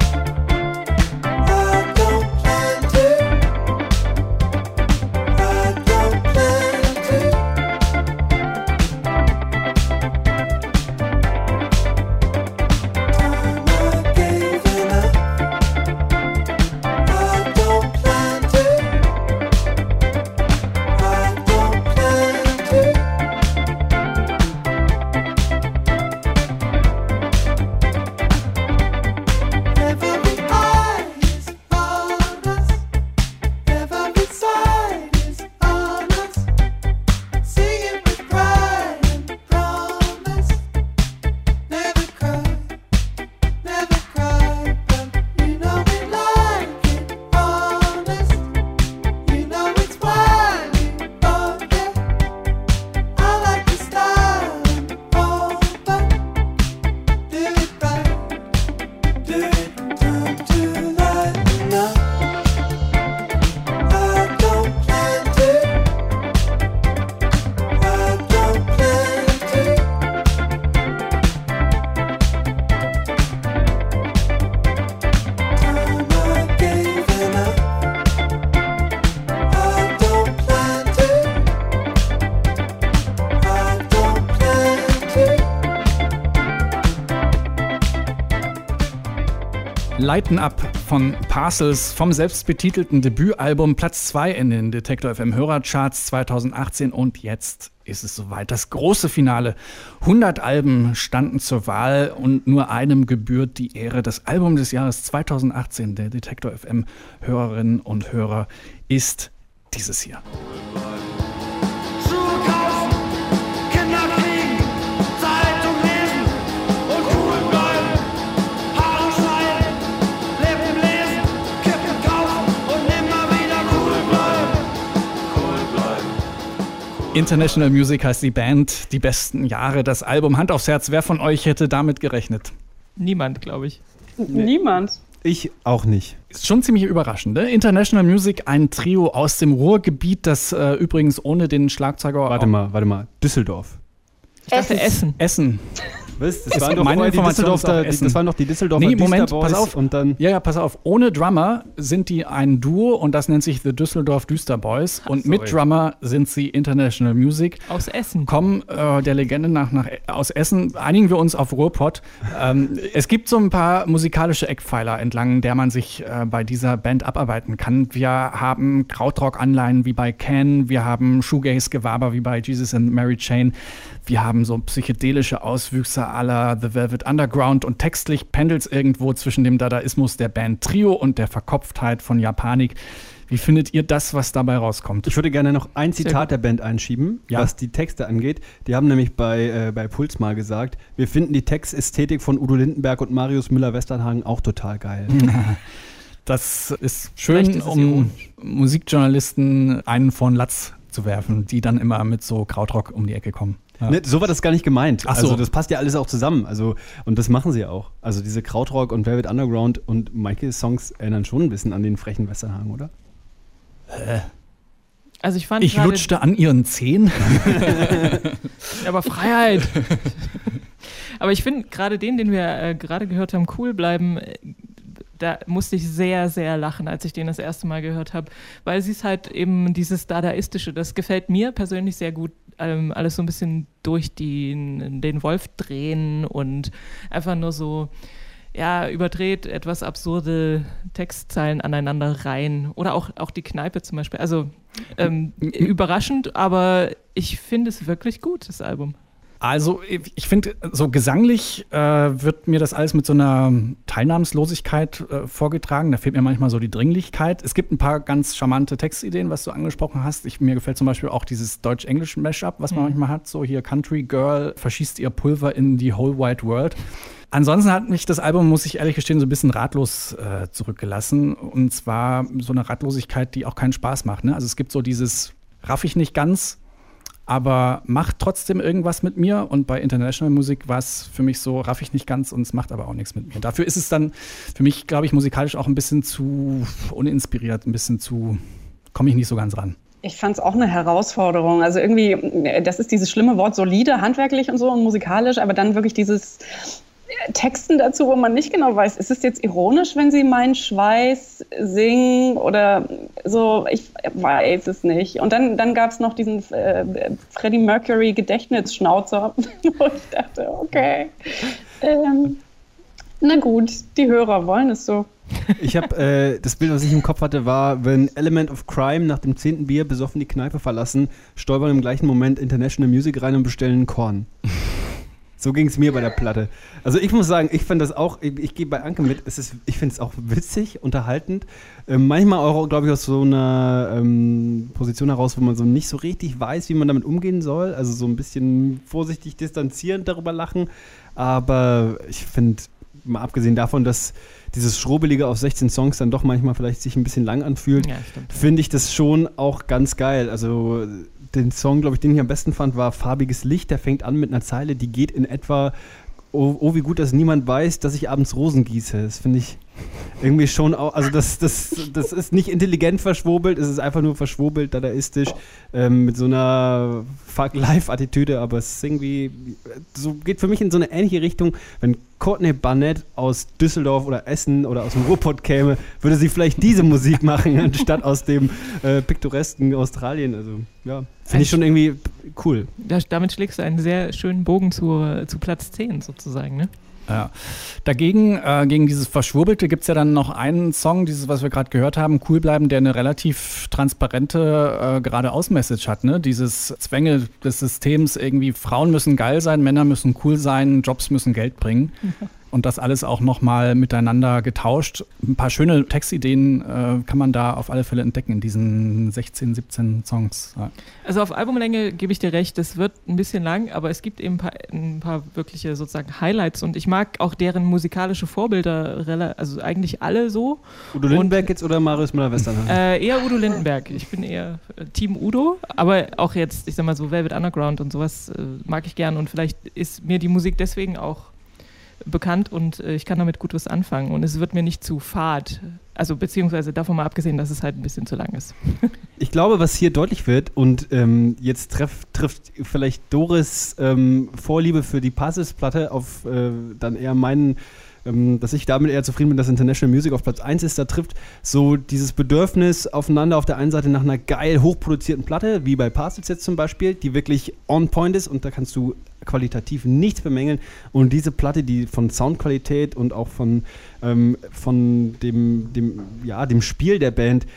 Lighten Up von Parcels vom selbstbetitelten Debütalbum Platz 2 in den Detektor FM Hörercharts 2018 und jetzt ist es soweit. Das große Finale. 100 Alben standen zur Wahl und nur einem gebührt die Ehre. Das Album des Jahres 2018 der Detektor FM Hörerinnen und Hörer ist dieses hier. International Music heißt die Band. Die besten Jahre, das Album. Hand aufs Herz, wer von euch hätte damit gerechnet? Niemand, glaube ich. Niemand. Ich auch nicht. Ist schon ziemlich überraschend. Ne? International Music, ein Trio aus dem Ruhrgebiet, das äh, übrigens ohne den Schlagzeuger. Warte mal, warte mal. Düsseldorf. Ich dachte Essen. Essen. Was? Das waren doch meine die ist auch die, das waren doch die Düsseldorfer Nee, Moment, pass auf. und dann Ja, ja, pass auf. Ohne Drummer sind die ein Duo und das nennt sich The Düsseldorf Düsterboys. Und mit Drummer sind sie International Music. Aus Essen. Kommen äh, der Legende nach, nach aus Essen. Einigen wir uns auf Ruhrpott. Ähm, es gibt so ein paar musikalische Eckpfeiler entlang, der man sich äh, bei dieser Band abarbeiten kann. Wir haben Krautrock-Anleihen wie bei Can, wir haben Shoegaze-Gewaber wie bei Jesus and Mary Chain. Wir haben so psychedelische Auswüchse aller The Velvet Underground und textlich pendelt es irgendwo zwischen dem Dadaismus der Band Trio und der Verkopftheit von Japanik. Wie findet ihr das, was dabei rauskommt? Ich würde gerne noch ein Zitat der Band einschieben, Ja. was die Texte angeht. Die haben nämlich bei, äh, bei Puls mal gesagt, wir finden die Textästhetik von Udo Lindenberg und Marius Müller-Westernhagen auch total geil. Das ist schön, ist um Musikjournalisten einen von Latz zu werfen, die dann immer mit so Krautrock um die Ecke kommen. Ja. Ne, so war das gar nicht gemeint. Ach so. Also das passt ja alles auch zusammen. Also, und das machen sie auch. Also diese Krautrock und Velvet Underground und Michaels Songs erinnern schon ein bisschen an den frechen Westernhagen, oder? Also ich fand Ich lutschte an ihren Zehen. Aber Freiheit. Aber ich finde gerade den, den wir äh, gerade gehört haben, cool bleiben. äh, Da musste ich sehr, sehr lachen, als ich den das erste Mal gehört habe, weil sie es halt eben dieses Dadaistische, das gefällt mir persönlich sehr gut, ähm, alles so ein bisschen durch den, den Wolf drehen und einfach nur so, ja, überdreht, etwas absurde Textzeilen aneinander rein. Oder auch, auch die Kneipe zum Beispiel. Also ähm, überraschend, aber ich finde es wirklich gut, das Album. Also ich finde, so gesanglich äh, wird mir das alles mit so einer Teilnahmslosigkeit äh, vorgetragen. Da fehlt mir manchmal so die Dringlichkeit. Es gibt ein paar ganz charmante Textideen, was du angesprochen hast. Ich, mir gefällt zum Beispiel auch dieses Deutsch-Englisch-Mashup, was man Mhm. manchmal hat. So hier Country Girl verschießt ihr Pulver in die whole wide world. Ansonsten hat mich das Album, muss ich ehrlich gestehen, so ein bisschen ratlos äh, zurückgelassen. Und zwar so eine Ratlosigkeit, die auch keinen Spaß macht. Ne? Also es gibt so dieses raff ich nicht ganz, aber macht trotzdem irgendwas mit mir. Und bei International Musik war es für mich so, raff ich nicht ganz und es macht aber auch nichts mit mir. Dafür ist es dann für mich, glaube ich, musikalisch auch ein bisschen zu uninspiriert, ein bisschen zu, komme ich nicht so ganz ran. Ich fand es auch eine Herausforderung. Also irgendwie, das ist dieses schlimme Wort solide, handwerklich und so und musikalisch, aber dann wirklich dieses Texten dazu, wo man nicht genau weiß, ist es jetzt ironisch, wenn sie meinen Schweiß singen oder so, ich weiß es nicht. Und dann, dann gab es noch diesen äh, Freddie Mercury Gedächtnisschnauzer, wo ich dachte, okay, ähm, na gut, die Hörer wollen es so. Ich habe äh, das Bild, was ich im Kopf hatte, war, wenn Element of Crime nach dem zehnten Bier besoffen die Kneipe verlassen, stolpern im gleichen Moment International Music rein und bestellen Korn. So ging es mir bei der Platte. Also ich muss sagen, ich fand das auch, ich, ich gehe bei Anke mit, es ist, ich finde es auch witzig, unterhaltend. Ähm, manchmal auch, glaube ich, aus so einer ähm, Position heraus, wo man so nicht so richtig weiß, wie man damit umgehen soll. Also so ein bisschen vorsichtig distanzierend darüber lachen. Aber ich finde, mal abgesehen davon, dass dieses Schrobelige auf 16 Songs dann doch manchmal vielleicht sich ein bisschen lang anfühlt, Ja, finde ich das schon auch ganz geil. Also den Song, glaube ich, den ich am besten fand, war Farbiges Licht. Der fängt an mit einer Zeile, die geht in etwa, oh, oh wie gut, dass niemand weiß, dass ich abends Rosen gieße. Das finde ich irgendwie schon auch, also das, das, das ist nicht intelligent verschwurbelt, es ist einfach nur verschwurbelt, dadaistisch, ähm, mit so einer Fuck-Life-Attitüde, aber es ist irgendwie, so geht für mich in so eine ähnliche Richtung, wenn Courtney Barnett aus Düsseldorf oder Essen oder aus dem Ruhrpott käme, würde sie vielleicht diese Musik machen, anstatt aus dem äh, piktoresken Australien, also ja, finde ich schon irgendwie cool. Da, damit schlägst du einen sehr schönen Bogen zu, zu Platz 10 sozusagen, ne? Ja. Dagegen, äh, gegen dieses Verschwurbelte, gibt es ja dann noch einen Song, dieses, was wir gerade gehört haben, Cool bleiben, der eine relativ transparente äh, geradeaus-Message hat. Ne? Dieses Zwänge des Systems, irgendwie Frauen müssen geil sein, Männer müssen cool sein, Jobs müssen Geld bringen. Und das alles auch nochmal miteinander getauscht. Ein paar schöne Textideen äh, kann man da auf alle Fälle entdecken in diesen 16, 17 Songs. Ja. Also auf Albumlänge gebe ich dir recht, das wird ein bisschen lang, aber es gibt eben ein paar, ein paar wirkliche sozusagen Highlights und ich mag auch deren musikalische Vorbilder, also eigentlich alle so. Udo Lindenberg jetzt oder Marius Müller-Westernhagen? Äh, eher Udo Lindenberg. Ich bin eher äh, Team Udo, aber auch jetzt, ich sag mal so Velvet Underground und sowas äh, mag ich gern und vielleicht ist mir die Musik deswegen auch bekannt und äh, ich kann damit gut was anfangen und es wird mir nicht zu fad. Also beziehungsweise davon mal abgesehen, dass es halt ein bisschen zu lang ist. Ich glaube, was hier deutlich wird, und ähm, jetzt treff, trifft vielleicht Doris ähm, Vorliebe für die Puzzles-Platte auf äh, dann eher meinen, dass ich damit eher zufrieden bin, dass International Music auf Platz 1 ist, da trifft so dieses Bedürfnis aufeinander auf der einen Seite nach einer geil hochproduzierten Platte, wie bei Parcels jetzt zum Beispiel, die wirklich on point ist und da kannst du qualitativ nichts bemängeln. Und diese Platte, die von Soundqualität und auch von, ähm, von dem, dem, ja, dem Spiel der Band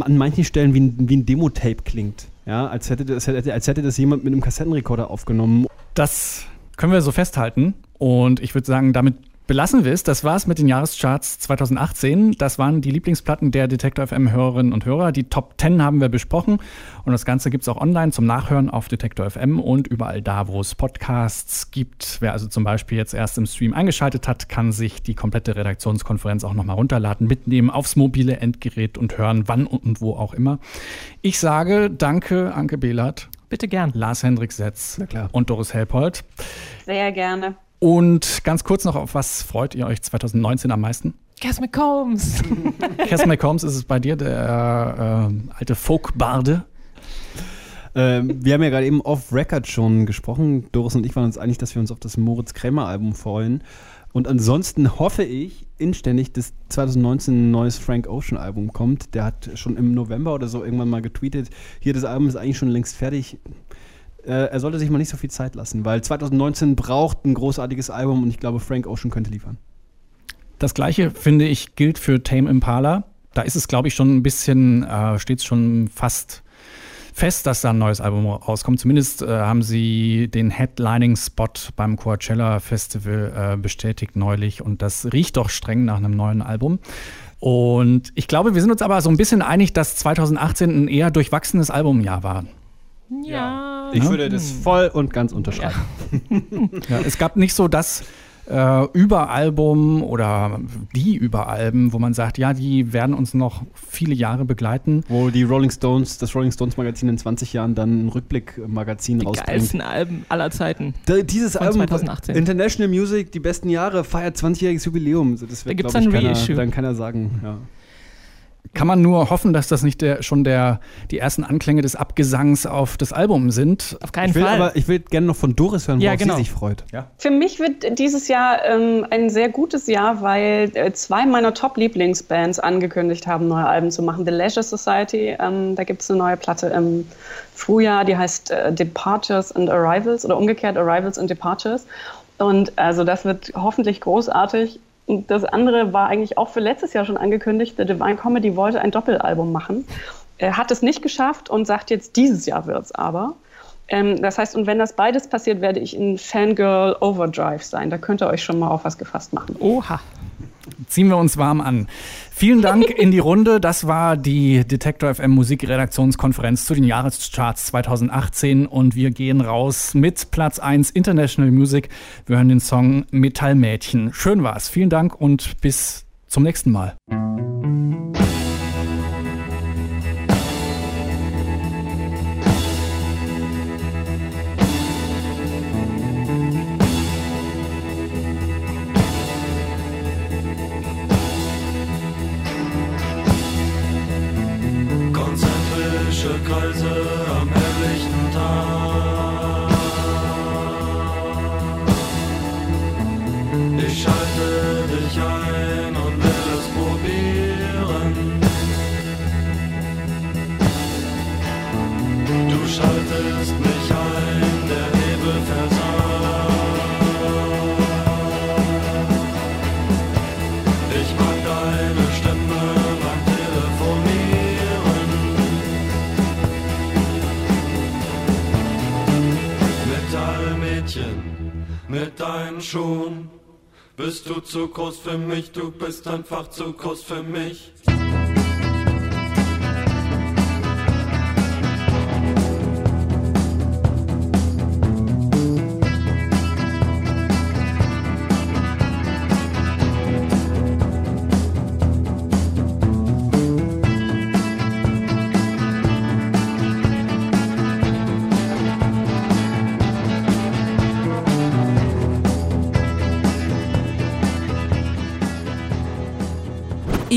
an manchen Stellen wie ein, wie ein Demo-Tape klingt. Ja, als hätte, das, als hätte das jemand mit einem Kassettenrekorder aufgenommen. Das können wir so festhalten. Und ich würde sagen, damit belassen wir es. Das war's mit den Jahrescharts 2018. Das waren die Lieblingsplatten der Detektor FM Hörerinnen und Hörer. Die Top 10 haben wir besprochen. Und das Ganze gibt's auch online zum Nachhören auf Detektor FM und überall da, wo es Podcasts gibt. Wer also zum Beispiel jetzt erst im Stream eingeschaltet hat, kann sich die komplette Redaktionskonferenz auch nochmal runterladen, mitnehmen aufs mobile Endgerät und hören, wann und wo auch immer. Ich sage danke, Anke Behlert. Bitte gern. Lars Hendrik Setz und Doris Helpold. Sehr gerne. Und ganz kurz noch, auf was freut ihr euch 2019 am meisten? Cass McCombs. Cass McCombs ist es bei dir, der äh, alte Folkbarde. Ähm, wir haben ja gerade eben off-Record schon gesprochen. Doris und ich waren uns einig, dass wir uns auf das Moritz Krämer-Album freuen. Und ansonsten hoffe ich inständig, dass 2019 ein neues Frank Ocean-Album kommt. Der hat schon im November oder so irgendwann mal getweetet, hier, das Album ist eigentlich schon längst fertig. Äh, er sollte sich mal nicht so viel Zeit lassen, weil 2019 braucht ein großartiges Album und ich glaube, Frank Ocean könnte liefern. Das gleiche, finde ich, gilt für Tame Impala. Da ist es, glaube ich, schon ein bisschen, äh, steht es schon fast fest, dass da ein neues Album rauskommt. Zumindest äh, haben sie den Headlining-Spot beim Coachella Festival äh, bestätigt neulich und das riecht doch streng nach einem neuen Album. Und ich glaube, wir sind uns aber so ein bisschen einig, dass 2018 ein eher durchwachsenes Albumjahr war. Ja. Ich würde das voll und ganz unterschreiben. Ja, es gab nicht so das äh, Überalbum oder die Überalben, wo man sagt, ja, die werden uns noch viele Jahre begleiten. Wo die Rolling Stones, das Rolling Stones Magazin in 20 Jahren dann ein Rückblickmagazin Die rausbringt. geilsten Alben aller Zeiten. Da, dieses Von Album, 2018. International Music, die besten Jahre, feiert 20-jähriges Jubiläum. Das Da wird, gibt's glaub ich, dann ein keiner, Reissue. dann kann er sagen. Ja. Kann man nur hoffen, dass das nicht der, schon der, die ersten Anklänge des Abgesangs auf das Album sind. Auf keinen Ich will, Fall. aber, ich will gerne noch von Doris hören, Ja, worauf genau. sie sich freut. Ja. Für mich wird dieses Jahr ähm, ein sehr gutes Jahr, weil äh, zwei meiner Top-Lieblingsbands angekündigt haben, neue Alben zu machen. The Leisure Society, ähm, da gibt es eine neue Platte im Frühjahr, die heißt äh, Departures and Arrivals oder umgekehrt Arrivals and Departures. Und also das wird hoffentlich großartig. Und das andere war eigentlich auch für letztes Jahr schon angekündigt. The Divine Comedy wollte ein Doppelalbum machen. Er hat es nicht geschafft und sagt jetzt, dieses Jahr wird's aber. Ähm, das heißt, und wenn das beides passiert, werde ich in Fangirl Overdrive sein. Da könnt ihr euch schon mal auf was gefasst machen. Oha. Ziehen wir uns warm an. Vielen Dank in die Runde. Das war die Detektor FM Musikredaktionskonferenz zu den Jahrescharts 2018 und wir gehen raus mit Platz 1 International Music. Wir hören den Song Metallmädchen. Schön war's. Vielen Dank und bis zum nächsten Mal. Konzentrische Kreise am helllichten Tag. Ich schalte mit deinen Schuhen. Bist du zu groß für mich, du bist einfach zu groß für mich.